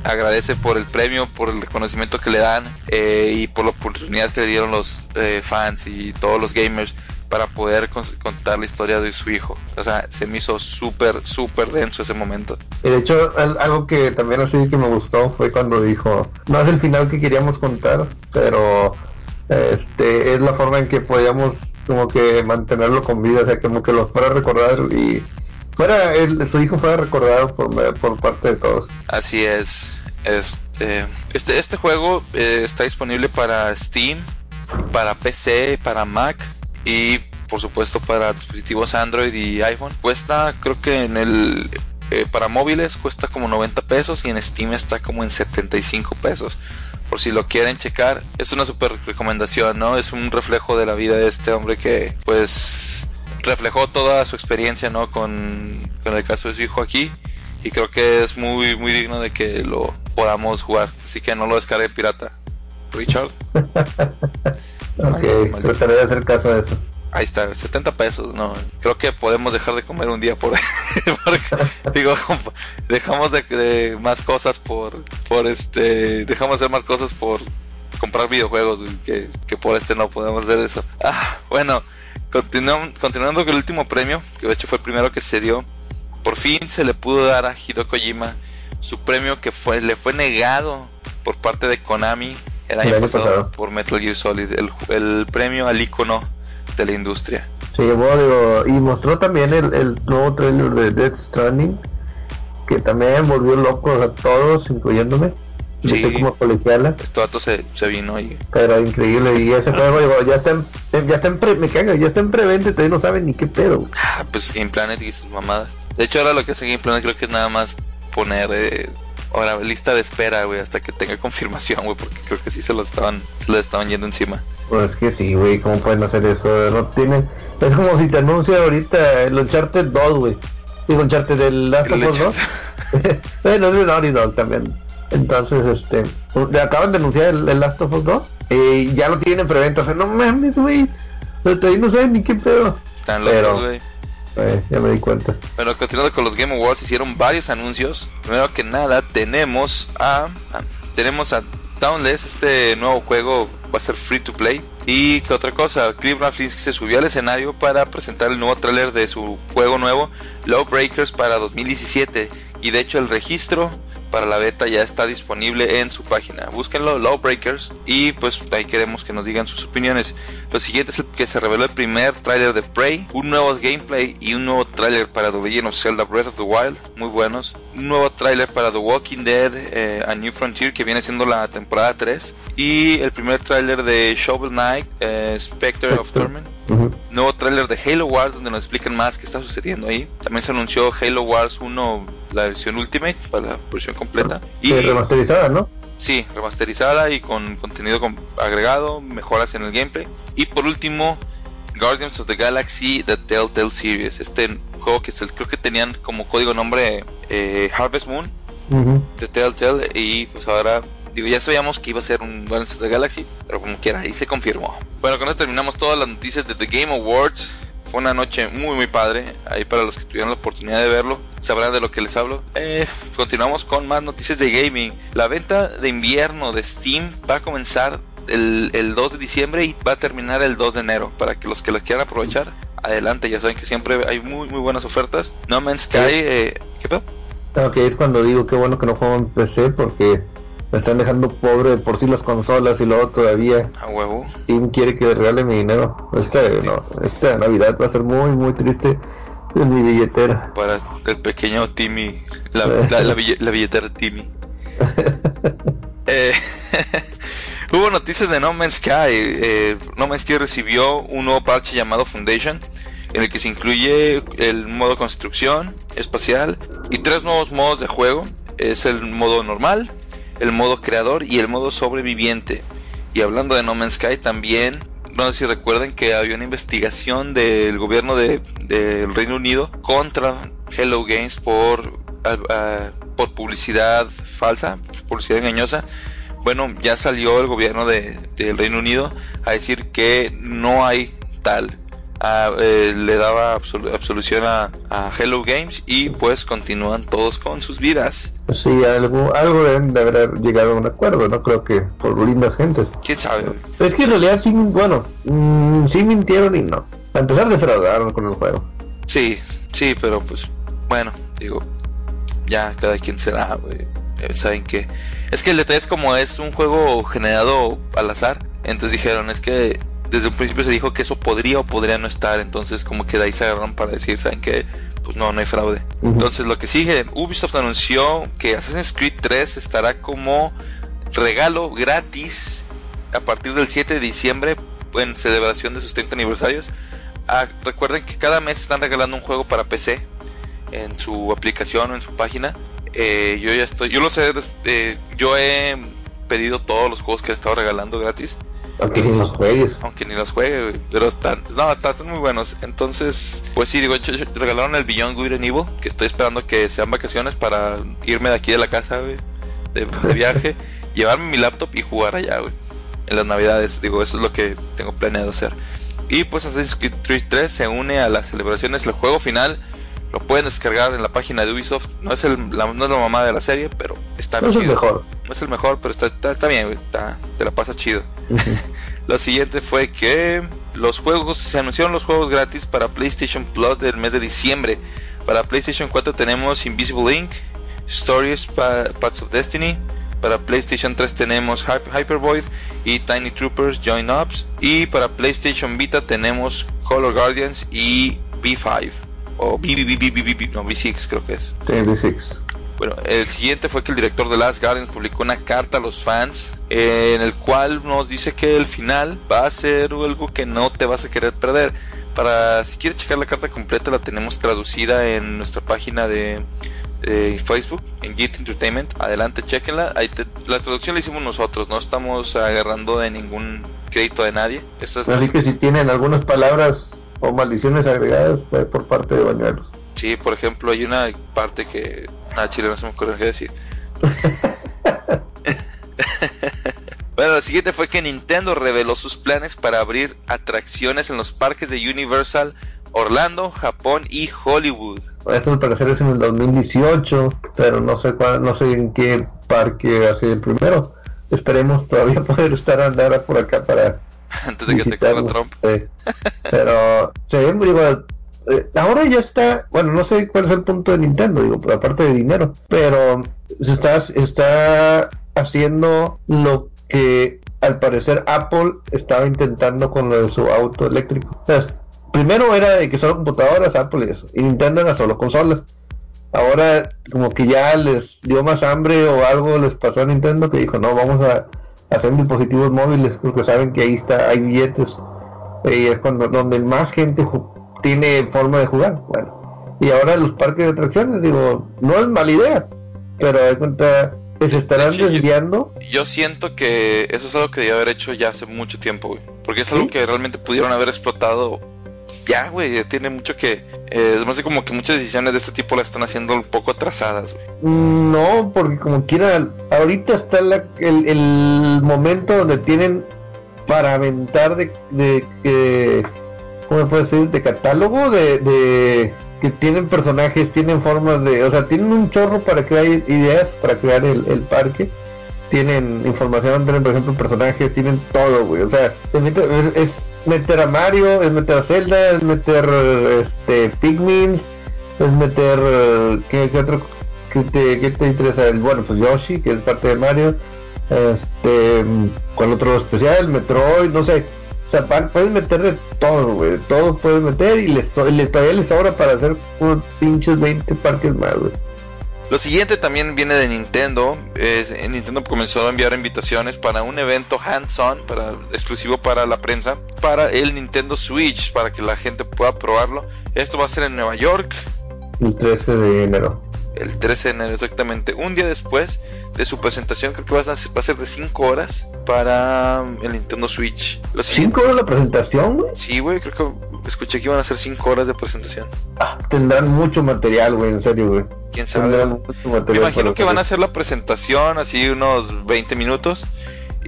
agradece por el premio, por el reconocimiento que le dan eh, y por la oportunidad que le dieron los eh, fans y todos los gamers para poder con- contar la historia de su hijo. O sea, se me hizo súper, súper denso ese momento. Y de hecho, al- algo que también así que me gustó fue cuando dijo, no es el final que queríamos contar, pero este es la forma en que podíamos como que mantenerlo con vida, o sea, como que lo fuera a recordar y fuera él, su hijo fuera recordado por, por parte de todos. Así es. Este, este, este juego eh, está disponible para Steam, para PC, para Mac y por supuesto para dispositivos Android y iPhone. Cuesta, creo que en el eh, para móviles cuesta como 90 pesos y en Steam está como en 75 pesos. Por si lo quieren checar, es una super recomendación, ¿no? Es un reflejo de la vida de este hombre que, pues, reflejó toda su experiencia, ¿no? Con, con el caso de su hijo aquí y creo que es muy muy digno de que lo podamos jugar así que no lo descargue pirata Richard [laughs] Ok, Maldito. trataré de hacer caso de eso. ahí está 70 pesos no creo que podemos dejar de comer un día por [laughs] porque, digo dejamos de, de más cosas por por este dejamos de hacer más cosas por comprar videojuegos, que, que por este no podemos hacer eso. Ah, bueno, continuando con el último premio, que de hecho fue el primero que se dio, por fin se le pudo dar a Hideo Kojima su premio que fue, le fue negado por parte de Konami el año, pasado, por Metal Gear Solid, el, premio al icono de la industria. Sí, y mostró también el, nuevo trailer de Death Stranding, que también volvió locos a todos, incluyéndome. Sí, como colegiala. Todo se, se vino ahí. Pero increíble, y ese juego ya está en, ya está en pre, me caga, ya está en preventa y todavía no saben ni qué pedo. Ah, pues Game Planet y sus mamadas. De hecho ahora lo que hace Game Planet creo que es nada más poner eh, ahora lista de espera, güey, hasta que tenga [laughs] confirmación, güey, porque creo que sí se lo estaban, se lo estaban yendo encima. Pues es que sí, güey, ¿cómo pueden hacer eso? No tienen... Es como si te anuncia ahorita el Uncharted 2, güey. Digo, Uncharted del Last of Us 2. [laughs] bueno, es de Naughty Dog también. Entonces, este, le acaban de anunciar el, Last of Us 2 y ya lo tienen en preventa. O sea, no mames, güey. Pero todavía no saben ni qué pedo. Están locos, güey. Eh, ya me di cuenta. Bueno, continuando con los Game Awards, hicieron varios anuncios. Primero que nada, tenemos a, tenemos a Downless, este nuevo juego va a ser free to play. Y que otra cosa, Cliff Rafflinski se subió al escenario para presentar el nuevo tráiler de su juego nuevo, Low Breakers para 2017. Y de hecho el registro para la beta ya está disponible en su página. Búsquenlo, Lawbreakers, y pues ahí queremos que nos digan sus opiniones. Lo siguiente es el que se reveló el primer tráiler de Prey, un nuevo gameplay y un nuevo tráiler para The Legend of Zelda Breath of the Wild, muy buenos. Un nuevo tráiler para The Walking Dead eh, A New Frontier, que viene siendo la temporada 3. Y el primer tráiler de Shovel Knight, eh, Spectre of Torment. Nuevo tráiler de Halo Wars donde nos explican más qué está sucediendo ahí. También se anunció Halo Wars 1, la versión Ultimate, para la versión completa. Y remasterizada, ¿no? Sí, remasterizada y con contenido agregado, mejoras en el gameplay. Y por último, Guardians of the Galaxy The Telltale Series. Este juego que creo que tenían como código nombre eh, Harvest Moon The Telltale. Y pues ahora Digo, ya sabíamos que iba a ser un Guardians of the Galaxy, pero como quiera, ahí se confirmó. Bueno, con esto terminamos todas las noticias de The Game Awards. Fue una noche muy muy padre. Ahí para los que tuvieron la oportunidad de verlo, sabrán de lo que les hablo. Eh, continuamos con más noticias de gaming. La venta de invierno de Steam va a comenzar el, el 2 de diciembre y va a terminar el 2 de enero. Para que los que la quieran aprovechar, adelante. Ya saben que siempre hay muy muy buenas ofertas. No Man's Sky, eh, ¿qué pedo? Ok, es cuando digo que bueno que no juego en PC porque me están dejando pobre por sí las consolas y luego todavía. A huevo. Steam quiere que regale mi dinero. Esta, esta navidad va a ser muy muy triste en mi billetera. Para el pequeño Timmy la, la, billetera Timmy. [laughs] Eh, [laughs] hubo noticias de No Man's Sky. Eh, No Man's Sky recibió un nuevo parche llamado Foundation en el que se incluye el modo construcción espacial y tres nuevos modos de juego. Es el modo normal el modo creador y el modo sobreviviente. Y hablando de No Man's Sky también, no sé si recuerden que había una investigación del gobierno del de, Reino Unido contra Hello Games por, por publicidad falsa, publicidad engañosa. Bueno, ya salió el gobierno de, del Reino Unido a decir que no hay tal eh, le daba absolución a, Hello Games y pues continúan todos con sus vidas. Sí, algo, algo deben de haber llegado a un acuerdo, no creo que por lindas gentes. ¿Quién sabe? Es que en realidad sí, bueno, mm, sí mintieron y no. A empezar defraudaron con el juego. Sí, sí, pero pues bueno, digo, ya cada quien será, eh, Saben que es que el detalle es como es un juego generado al azar, entonces dijeron, es que desde un principio se dijo que eso podría o podría no estar, entonces como que de ahí se agarraron para decir, ¿saben que Pues no, no hay fraude. Entonces lo que sigue, Ubisoft anunció que Assassin's Creed 3 estará como regalo gratis a partir del 7 de diciembre en celebración de sus 30 aniversarios. Ah, recuerden que cada mes están regalando un juego para PC en su aplicación o en su página. Eh, yo ya estoy, yo lo sé, eh, yo he pedido todos los juegos que he estado regalando gratis. Aunque ni los juegues. Aunque ni los juegue, pero están, no, están, muy buenos. Entonces, pues sí, digo, regalaron el Beyond Good and Evil, que estoy esperando que sean vacaciones para irme de aquí de la casa, de, viaje, [laughs] llevarme mi laptop y jugar allá, güey. En las navidades, digo, eso es lo que tengo planeado hacer. Y pues Assassin's Creed 3 se une a las celebraciones del juego final Lo pueden descargar en la página de Ubisoft. No es, el, la, no es la mamá de la serie, pero está No es el mejor. No es el mejor, pero está, está, está bien. Está, te la pasas chido. [laughs] Lo siguiente fue que los juegos, se anunciaron los juegos gratis para PlayStation Plus del mes de diciembre. Para PlayStation 4 tenemos Invisible Ink, Stories, pa Paths of Destiny. Para PlayStation 3 tenemos Hyper Hypervoid y Tiny Troopers Join Ups. Y para PlayStation Vita tenemos Color Guardians y B5. O B, B, B, B, B, B, no, B6 creo que es. Sí, B6. Bueno, el siguiente fue que el director de Last Guardians publicó una carta a los fans eh, en el cual nos dice que el final va a ser algo que no te vas a querer perder. Para si quieres checar la carta completa la tenemos traducida en nuestra página de, de Facebook en Git Entertainment. Adelante, chequenla. Ahí te, la traducción la hicimos nosotros, no estamos agarrando de ningún crédito de nadie. Esta es Así que si tienen algunas palabras o maldiciones agregadas fue por parte de Bañuelos. Sí, por ejemplo, hay una parte que a Chile no se me ocurre qué decir. [laughs] bueno, lo siguiente fue que Nintendo reveló sus planes para abrir atracciones en los parques de Universal, Orlando, Japón y Hollywood. Esto al parecer es en el 2018, pero no sé cuál, no sé en qué parque hace el primero. Esperemos todavía [laughs] poder estar andar por acá para [laughs] Antes de que te corra Trump. Sí. Pero muy igual. Eh, ahora ya está, bueno, no sé cuál es el punto de Nintendo, digo, por aparte de dinero, pero se está, está haciendo lo que al parecer Apple estaba intentando con lo de su auto eléctrico. O sea, primero era de que solo computadoras, Apple y eso, y Nintendo era solo consolas. Ahora como que ya les dio más hambre o algo les pasó a Nintendo que dijo, no, vamos a hacer dispositivos móviles porque saben que ahí está, hay billetes y es cuando, donde más gente tiene forma de jugar. Bueno, y ahora los parques de atracciones, digo, no es mala idea, pero de cuenta que se estarán yo- desviando. Yo siento que eso es algo que debía haber hecho ya hace mucho tiempo, güey. Porque es algo ¿Sí? que realmente pudieron haber explotado. Pues, Ya, güey, tiene mucho que... Eh, más como que muchas decisiones de este tipo las están haciendo un poco atrasadas, güey. No, porque como quiera, ahorita está la- el, el momento donde tienen para aventar de, de que, ¿cómo puede decir? De catálogo, de, de que tienen personajes, tienen formas de, o sea, tienen un chorro para crear ideas, para crear el parque. Tienen información, tienen por ejemplo personajes, tienen todo, güey. O sea, es, meter a Mario, es meter a Zelda, es meter este Pikmins, es meter ¿qué, otro que te, qué te interesa? Bueno, pues Yoshi, que es parte de Mario. Este, ¿cuál otro especial? Metroid, no sé. O sea, pa- puedes meter de todo, güey. Todo puedes meter y les, so- le, todavía les sobra para hacer unos pinches 20 parques más, güey. Lo siguiente también viene de Nintendo. Eh, Nintendo comenzó a enviar invitaciones para un evento hands-on, para, exclusivo para la prensa, para el Nintendo Switch, para que la gente pueda probarlo. Esto va a ser en Nueva York, El 13 de enero. El 13 de enero exactamente, un día después de su presentación, creo que va a ser, va a ser de 5 horas para el Nintendo Switch. Lo siguiente- ¿Cinco horas la presentación, güey? Sí, güey, creo que escuché que iban a ser 5 horas de presentación. Ah, tendrán mucho material, güey, en serio, güey. ¿Quién sabe? Tendrán mucho Me material. imagino que van a hacer. la presentación así unos 20 minutos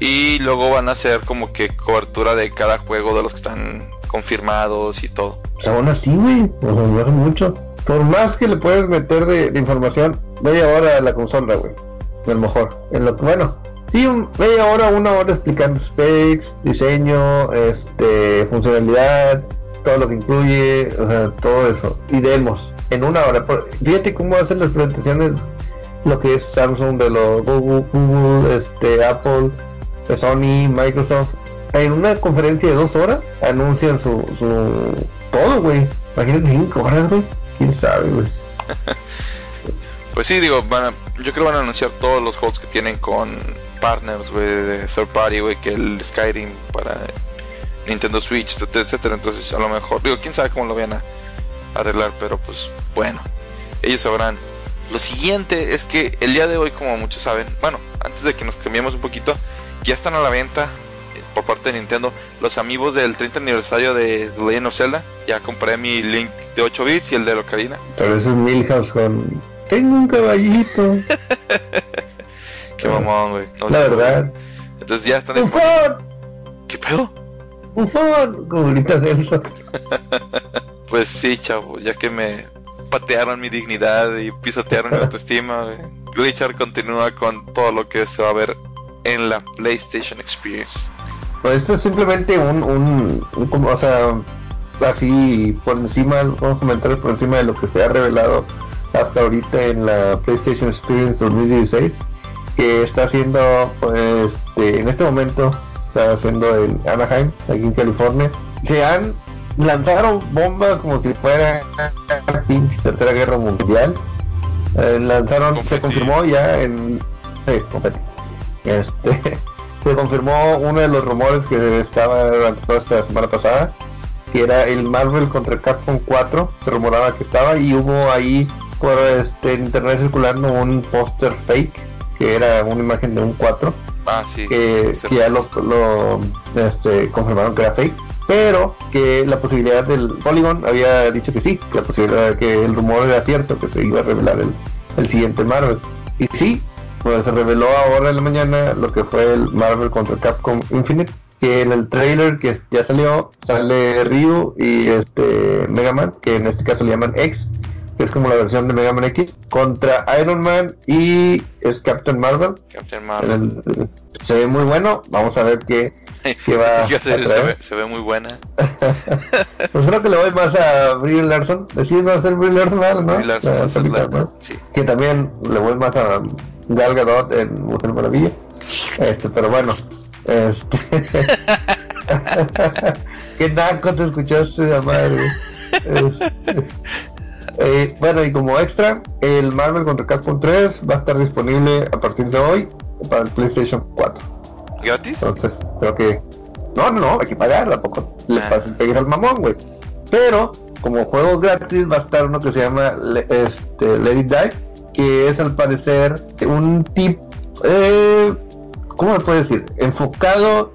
y luego van a hacer como que cobertura de cada juego de los que están confirmados y todo. Pues aún así, güey, o sea, no es mucho. Por más que le puedes meter de, información, media hora a la consola, güey. A lo mejor. En lo bueno, sí, un- media hora, una hora explicando specs, diseño, este, funcionalidad, todo lo que incluye, o sea, todo eso. Y demos, en una hora. Fíjate cómo hacen las presentaciones, lo que es Samsung, de lo Google, Google este, Apple, Sony, Microsoft. En una conferencia de dos horas anuncian su, su todo, güey. Imagínate cinco horas, güey. ¿Quién sabe, güey? [laughs] Pues sí, digo, van a- yo creo que van a anunciar todos los juegos que tienen con partners, güey, de third party, güey, que el Skyrim para Nintendo Switch, etcétera. Entonces, a lo mejor, digo, quién sabe cómo lo van a arreglar, pero pues bueno, ellos sabrán. Lo siguiente es que el día de hoy, como muchos saben, bueno, antes de que nos cambiemos un poquito, ya están a la venta por parte de Nintendo los amigos del 30 aniversario de The Legend of Zelda. Ya compré mi Link de 8 bits y el de Locarina. Tal vez es Milhouse con. Tengo un caballito. [laughs] Qué mamón, güey. No, La verdad. Entonces ya están. ¡Bufón! ¿Qué pedo? ¡Bufón! Como grita Nelson. [laughs] Pues sí, chavo, ya que me patearon mi dignidad y pisotearon mi [laughs] autoestima. Richard continúa con todo lo que se va a ver en la PlayStation Experience. Pues esto es simplemente un, un, o sea, así por encima, vamos a comentar por encima de lo que se ha revelado hasta ahorita en la PlayStation Experience 2016, que está haciendo, pues, este, en este momento, está haciendo en Anaheim, aquí en California. Se han lanzaron bombas como si fuera pinche tercera guerra mundial. Eh, lanzaron, se confirmó ya en este [laughs] se confirmó uno de los rumores que estaba durante toda esta semana pasada, que era el Marvel contra Capcom 4, se rumoraba que estaba y hubo ahí por este internet circulando un póster fake que era una imagen de un 4 ah, sí, que, ya lo, lo este, confirmaron que era fake pero que la posibilidad del Polygon había dicho que sí, que la posibilidad que el rumor era cierto, que se iba a revelar el, el siguiente Marvel. Y sí, pues se reveló ahora en la mañana lo que fue el Marvel contra Capcom Infinite, que en el trailer que ya salió sale Ryu y este Mega Man, que en este caso le llaman X, que es como la versión de Mega Man X, contra Iron Man y es Captain Marvel. Captain Marvel. se ve muy bueno, vamos a ver qué, [laughs] qué va a se, ve, se, ve, muy buena. [laughs] pues creo que le voy más a Brie Larson. Decís va a ser Brie Larson, ¿no? Brie Larson, ¿no? Sí. Que también le voy más a Gal Gadot en Mujer Maravilla. Este, pero bueno, este. [laughs] Qué naco te escuchaste de madre. Este... Eh, bueno, y como extra, el Marvel contra Capcom 3 va a estar disponible a partir de hoy para el PlayStation 4. ¿Gratis? Entonces, creo que. No, no, hay que pagar, tampoco le ah. pasen pedir al mamón, güey. Pero, como juego gratis, va a estar uno que se llama este, Let It Die, que es al parecer un tip. Eh, ¿Cómo me puedo decir? Enfocado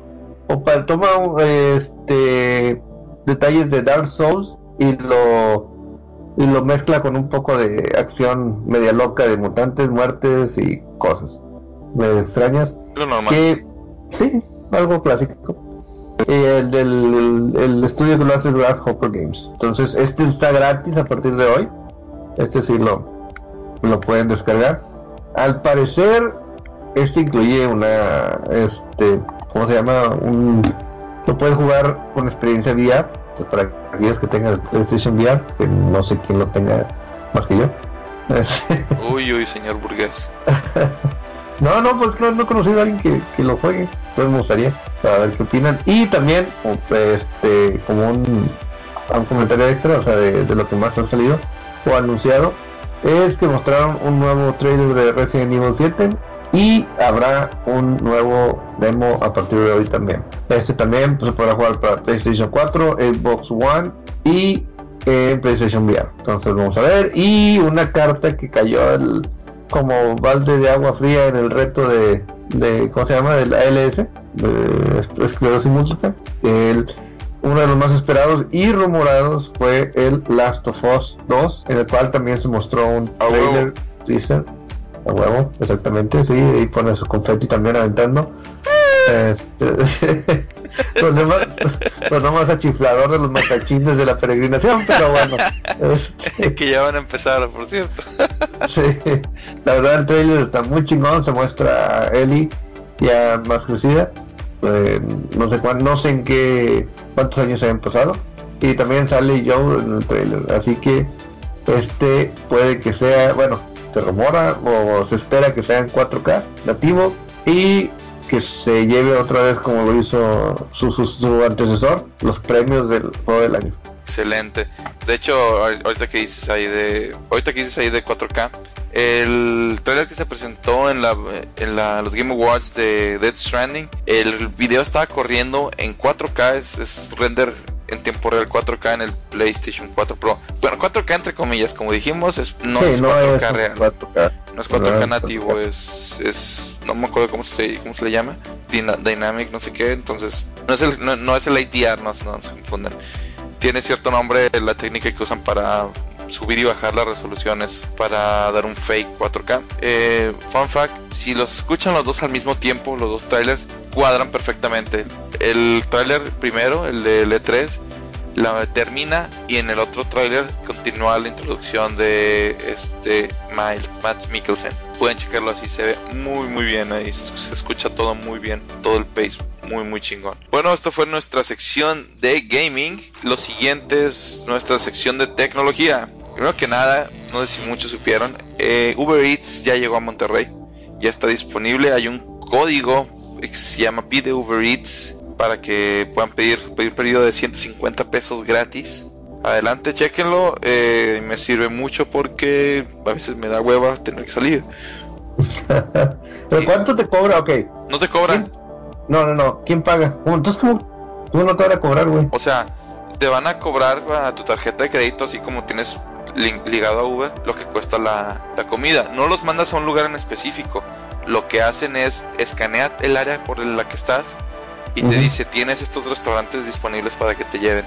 o para tomar este detalles de Dark Souls y lo y lo mezcla con un poco de acción media loca de mutantes, muertes y cosas me extrañas. Lo normal. Que sí, algo clásico. El del el estudio que lo hace es Grasshopper Games. Entonces, este está gratis a partir de hoy. Este sí lo, lo pueden descargar. Al parecer, este incluye una, este, ¿cómo se llama? Un, lo puedes jugar con experiencia VR para aquellos que tengan el PlayStation VR, que no sé quién lo tenga más que yo. [laughs] uy, uy, señor burgués. [laughs] no, no, pues no, no he conocido a alguien que, que, lo juegue. Entonces me gustaría para ver qué opinan. Y también, este, como un, comentario extra, o sea, de, lo que más han salido o anunciado, es que mostraron un nuevo trailer de Resident Evil 7 y habrá un nuevo demo a partir de hoy también. Este también pues, se podrá jugar para PlayStation 4, Xbox One y en PlayStation VR. Entonces vamos a ver. Y una carta que cayó como balde de agua fría en el reto de, de ¿cómo se llama? Del ALS, de esclerosis múltiple. El, uno de los más esperados y rumorados fue el Last of Us 2, en el cual también se mostró un trailer teaser a huevo, exactamente, sí, y pone su confeti también aventando. Este, [laughs] sonó más a chiflador de los matachines de la peregrinación, pero bueno. Este, [laughs] que ya van a empezar, por cierto. [laughs] sí, la verdad el trailer está muy chingón, se muestra a Ellie ya más crecida. Eh, no sé cuán, no sé en qué cuántos años se han pasado. Y también sale Joe en el trailer. Así que este puede que sea, bueno, se rumora o se espera que sea en 4K nativo y que se lleve otra vez como lo hizo su, su, antecesor los premios del juego del año. Excelente. De hecho, ahorita que dices ahí de ahorita que dices ahí de 4K, el trailer que se presentó en la en la, los Game Awards de Dead Stranding, el video estaba corriendo en 4K, es, es render en tiempo real 4K en el PlayStation 4 Pro. Bueno, 4K entre comillas, como dijimos, es, no es 4K real. No es 4K nativo, es, es. No me acuerdo cómo se, cómo se le llama. Dynamic, no sé qué. Entonces, no es el, no, es el ATR, no, no se confunden. Tiene cierto nombre la técnica que usan para subir y bajar las resoluciones para dar un fake 4K. Eh, fun fact, si los escuchan los dos al mismo tiempo, los dos trailers, cuadran perfectamente. El trailer primero, el de E3, la termina y en el otro tráiler continúa la introducción de este Miles Matt Mikkelsen. Pueden checarlo así, se ve muy muy bien ahí, se, escucha todo muy bien, todo el pace muy muy chingón. Bueno, esto fue nuestra sección de gaming. Lo siguiente es nuestra sección de tecnología. Primero que nada, no sé si muchos supieron, eh, Uber Eats ya llegó a Monterrey, ya está disponible, hay un código que se llama Pide Uber Eats para que puedan pedir, pedir pedido de 150 pesos gratis. Adelante, chequenlo, eh, me sirve mucho porque a veces me da hueva tener que salir. [laughs] ¿Pero Sí. cuánto te cobra? Ok. No te cobran, No, no, no. ¿Quién paga? Entonces, ¿cómo, cómo no te van a cobrar, güey? o sea, te van a cobrar a tu tarjeta de crédito así como tienes li- ligado a Uber lo que cuesta la, la comida. No los mandas a un lugar en específico. Lo que hacen es escanear el área por la que estás y te dice tienes estos restaurantes disponibles para que te lleven.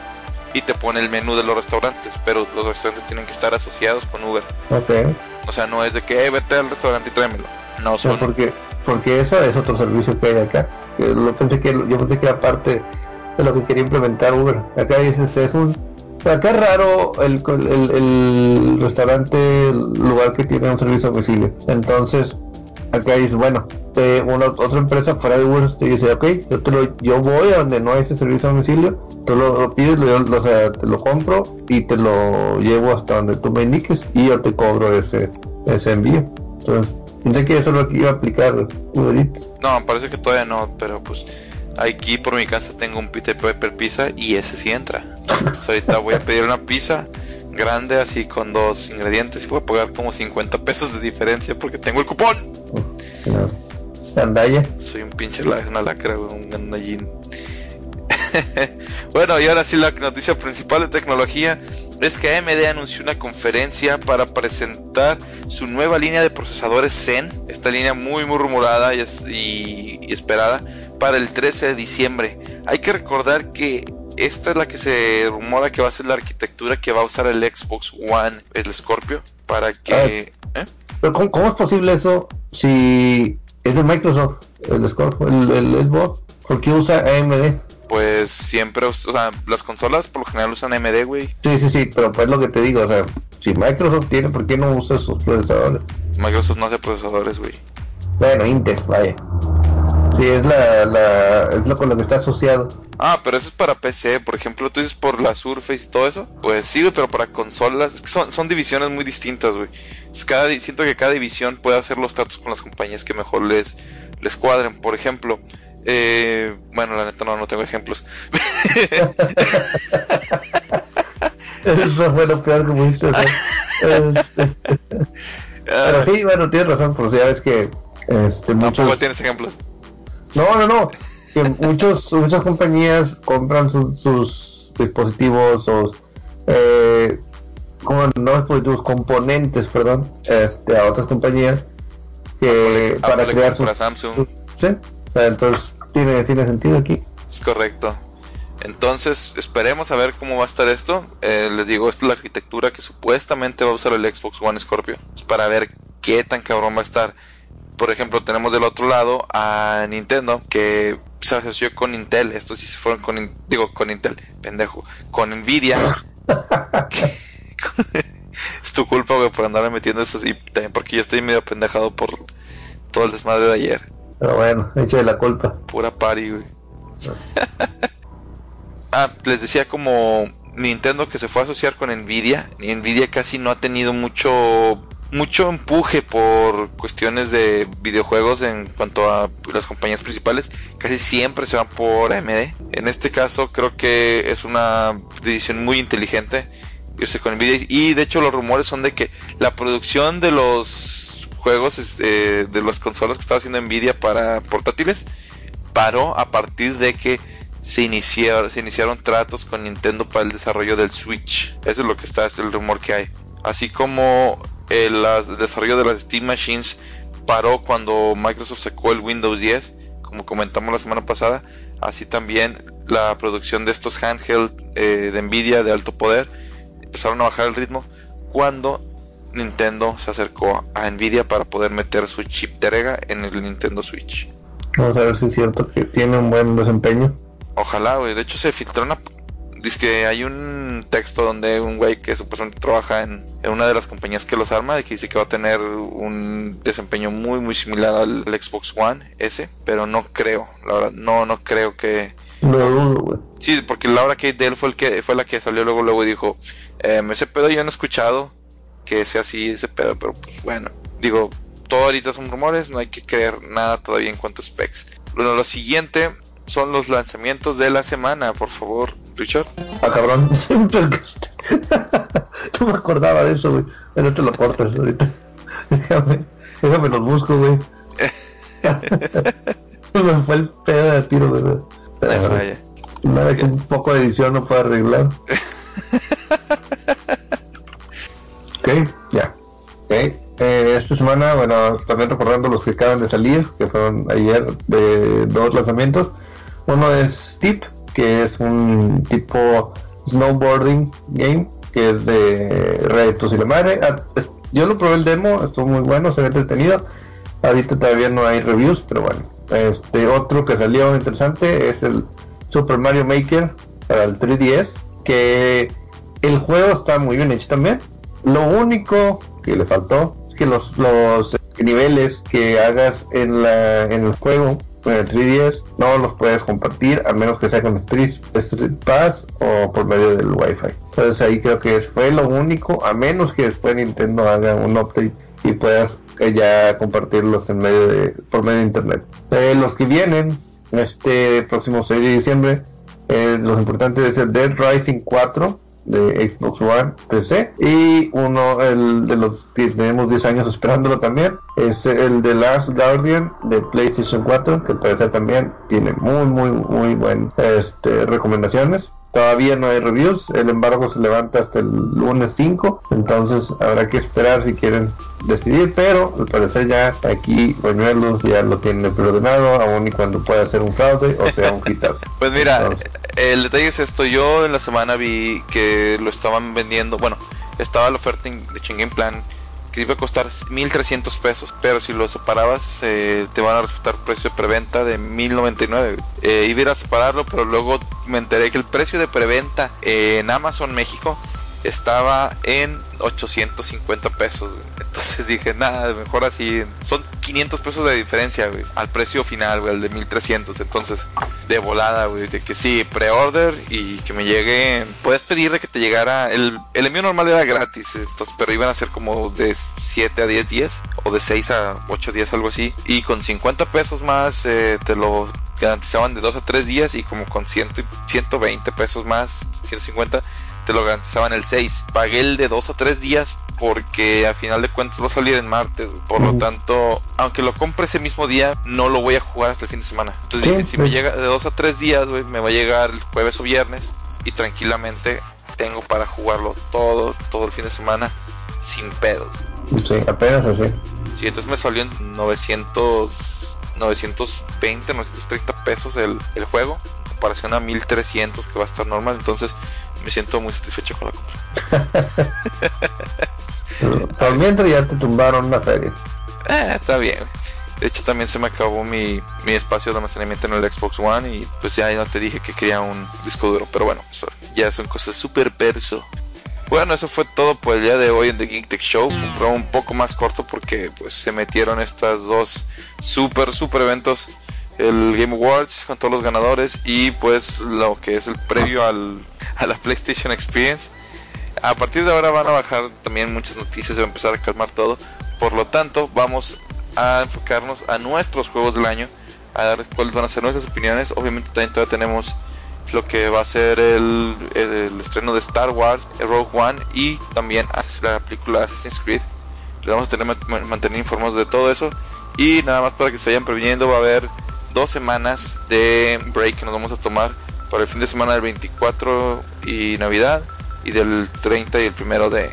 Y te pone el menú de los restaurantes, pero los restaurantes tienen que estar asociados con Uber. Ok. O sea, no es de que "Eh, vete al restaurante y tráemelo. No son. porque, porque eso es otro servicio que hay acá. Lo pensé que, yo pensé que era parte de lo que quería implementar Uber. Acá dices, es un... Acá es raro el, el, el restaurante, el lugar que tiene un servicio a domicilio. Entonces, acá dices, bueno, eh, una, otra empresa fuera de Uber te dice, ok, yo, te lo, yo voy a donde no hay ese servicio a domicilio, tú lo, lo pides, lo- o sea, te lo compro y te lo llevo hasta donde tú me indiques y yo te cobro ese, ese envío. Entonces, pensé que eso es lo que iba a aplicar Uber Eats. No, parece que todavía no, pero pues aquí por mi casa tengo un Peter Pepper pizza y ese sí entra. Ahorita voy a pedir una pizza grande así con dos ingredientes y voy a pagar como 50 pesos de diferencia porque tengo el cupón. No. Gandaya. Soy un pinche la, una lacra, un gandallín. [laughs] bueno, y ahora sí la noticia principal de tecnología es que AMD anunció una conferencia para presentar su nueva línea de procesadores Zen, esta línea muy muy rumorada y, es- y- y esperada para el 13 de diciembre. Hay que recordar que esta es la que se rumora que va a ser la arquitectura que va a usar el Xbox One, el Scorpio, para que... ¿eh? Pero ¿cómo, cómo es posible eso si es de Microsoft, el Scorpio, el, el Xbox? ¿Por qué usa AMD? Pues siempre, o sea, las consolas por lo general usan AMD, güey. Sí, sí, sí, pero pues lo que te digo, o sea, si Microsoft tiene, ¿por qué no usa sus procesadores? Microsoft no hace procesadores, güey. Bueno, Intel, vaya. Sí, es la, la, es lo con lo que está asociado. Ah, pero eso es para PC, por ejemplo, tú dices por la Surface y todo eso. Pues sí, güey, pero para consolas, es que son, son divisiones muy distintas, güey. Es cada, siento que cada división puede hacer los tratos con las compañías que mejor les, les cuadren. Por ejemplo, eh, bueno, la neta no, no tengo ejemplos. Eso fue lo peor que pudiste hacer. [laughs] Este, [laughs] Pero sí, bueno, tienes razón, pues ya ves que este, Tampoco muchos... tienes ejemplos. No, no, no. Que muchos, muchas compañías compran su- sus dispositivos o eh, como no dispositivos, componentes, perdón, este, a otras compañías que Apple- para Apple crear sus, Samsung. sus- sí. Entonces tiene, tiene sentido aquí. Es correcto. Entonces, esperemos a ver cómo va a estar esto. Eh, les digo, esta es la arquitectura que supuestamente va a usar el Xbox One Scorpio. Es para ver qué tan cabrón va a estar. Por ejemplo, tenemos del otro lado a Nintendo, que se asoció con Intel. Estos sí se fueron con, digo, con Intel, pendejo, con Nvidia. [laughs] [laughs] es tu culpa, güey, por andarme metiendo eso y también porque yo estoy medio pendejado por todo el desmadre de ayer. Pero bueno, echa de la culpa. Pura party, güey. [laughs] ah, les decía como Nintendo que se fue a asociar con Nvidia. Y Nvidia casi no ha tenido mucho mucho empuje por cuestiones de videojuegos en cuanto a las compañías principales. Casi siempre se van por AMD. En este caso creo que es una decisión muy inteligente irse con Nvidia. Y de hecho los rumores son de que la producción de los juegos eh, de las consolas que estaba haciendo Nvidia para portátiles paró a partir de que se iniciaron, se iniciaron tratos con Nintendo para el desarrollo del Switch. Eso es lo que está, es el rumor que hay. Así como el, desarrollo de las Steam Machines paró cuando Microsoft sacó el Windows 10, como comentamos la semana pasada, así también la producción de estos handheld eh, de Nvidia de alto poder empezaron a bajar el ritmo cuando Nintendo se acercó a Nvidia para poder meter su chip Terega en el Nintendo Switch. Vamos a ver si es cierto que tiene un buen desempeño. Ojalá, güey. De hecho, se filtró una. Dice que hay un texto donde un güey que supuestamente trabaja en, una de las compañías que los arma, de que dice que va a tener un desempeño muy muy similar al, Xbox One S, pero no creo, la verdad, no, no creo que... No, Sí, porque Laura Kate Dell fue, el que, fue la que salió luego, luego y dijo, eh, ese pedo yo no he escuchado que sea así ese pedo, pero pues bueno, digo, todo ahorita son rumores, no hay que creer nada todavía en cuanto a specs. Bueno, lo siguiente son los lanzamientos de la semana, por favor, Richard. Ah, cabrón, [laughs] no [laughs] me acordaba de eso, güey. No te lo cortas ahorita. [laughs] Déjame, déjame los busco, güey. me fue el pedo de tiro, güey. Nada que un poco de edición no pueda arreglar. ok, ya. Ok. Eh, esta semana, bueno, también recordando los que acaban de salir, que fueron ayer de dos lanzamientos. Uno es Steep, que es un tipo snowboarding game, que es de retos y madre. Ah, yo lo probé el demo, estuvo muy bueno, se ve entretenido. Ahorita todavía no hay reviews, pero bueno. Este otro que salió interesante es el Super Mario Maker para el 3DS, que el juego está muy bien hecho también. Lo único que le faltó es que los, los niveles que hagas en, la, en el juego con el 3DS no los puedes compartir a menos que sea con Street, Street Pass o por medio del Wi-Fi. Entonces ahí creo que fue lo único, a menos que después Nintendo haga un update y puedas eh, ya compartirlos en medio de, por medio de internet. Eh, los que vienen este próximo 6 de diciembre, eh, los importantes es el Dead Rising 4 de Xbox One PC y uno el de los que tenemos 10 años esperándolo también es el de Last Guardian de PlayStation 4 que parece también tiene muy muy muy buenas este, recomendaciones Todavía no hay reviews, el embargo se levanta hasta el lunes 5, entonces habrá que esperar si quieren decidir, pero al parecer ya aquí Bañuelos ya lo tiene preordenado, aún y cuando pueda ser un fraude o sea un quitazo. [laughs] pues mira, el detalle es esto, yo en la semana vi que lo estaban vendiendo, bueno, estaba la oferta de Chingame Plan iba a costar 1300 pesos, pero si lo separabas eh, te van a resultar precio de preventa de 1099. Eh, iba a ir a separarlo, pero luego me enteré que el precio de preventa en Amazon México estaba en 850 pesos. Entonces [laughs] dije, nada, mejor así. Son 500 pesos de diferencia, al precio final, güey, el de 1300. Entonces, de volada, güey, de que sí, pre-order y que me llegue. Puedes pedir de que te llegara. El, el envío normal era gratis, entonces, pero iban a ser como de 7 a 10 días, o de 6 a 8 días, algo así. Y con 50 pesos más eh, te lo garantizaban de 2 a 3 días y como con 100, 120 pesos más, 150 te lo garantizaban el 6. Pagué el de 2 a 3 días porque a final de cuentas va a salir en martes. Por lo tanto, aunque lo compre ese mismo día, no lo voy a jugar hasta el fin de semana. Entonces si me llega de 2 a 3 días, me va a llegar el jueves o viernes y tranquilamente tengo para jugarlo todo, todo el fin de semana sin pedos. Sí, apenas así. Sí, entonces me salió en 900, 920, 930 pesos el, el juego, en comparación a 1300 que va a estar normal. Entonces, me siento muy satisfecho con la compra. [laughs] Por mientras ya te tumbaron una feria. Eh, está bien. De hecho, también se me acabó mi, mi espacio de almacenamiento en el Xbox One y pues ya no te dije que quería un disco duro. Pero bueno, eso ya son cosas súper perso. Bueno, eso fue todo por el día de hoy en The Geek Tech Show. Fue un programa un poco más corto porque pues se metieron estas dos super, super eventos. El Game Awards con todos los ganadores y pues lo que es el previo al a la PlayStation Experience. A partir de ahora van a bajar también muchas noticias, va a empezar a calmar todo. Por lo tanto, vamos a enfocarnos a nuestros juegos del año, a ver cuáles van a ser nuestras opiniones. Obviamente también todavía tenemos lo que va a ser el, el, estreno de Star Wars, Rogue One y también la película Assassin's Creed. Les vamos a tener mantener informados de todo eso. Y nada más para que se vayan previniendo, va a haber dos semanas de break que nos vamos a tomar para el fin de semana del 24 y Navidad y del 30 y el primero de,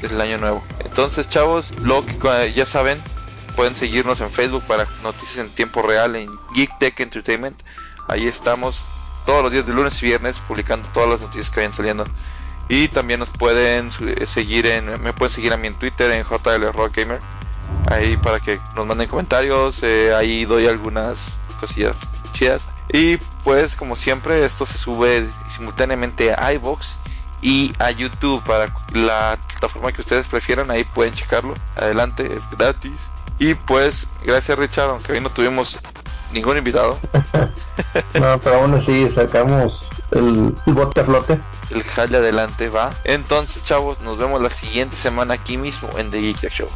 del año nuevo. Entonces, chavos, lo que ya saben, pueden seguirnos en Facebook para noticias en tiempo real en Geek Tech Entertainment. Ahí estamos todos los días de lunes y viernes publicando todas las noticias que vayan saliendo. Y también nos pueden seguir en, me pueden seguir a mí en Twitter en JL Rock Gamer. Ahí para que nos manden comentarios. Eh, ahí doy algunas cosillas chidas Y pues como siempre esto se sube simultáneamente a iBox y a YouTube para la plataforma que ustedes prefieran, ahí pueden checarlo. Adelante, es gratis. Y pues gracias Richard, aunque hoy no tuvimos ningún invitado. [laughs] no, pero aún así sacamos el, bote a flote. El jale adelante va. Entonces, chavos, nos vemos la siguiente semana aquí mismo en The Geek Show.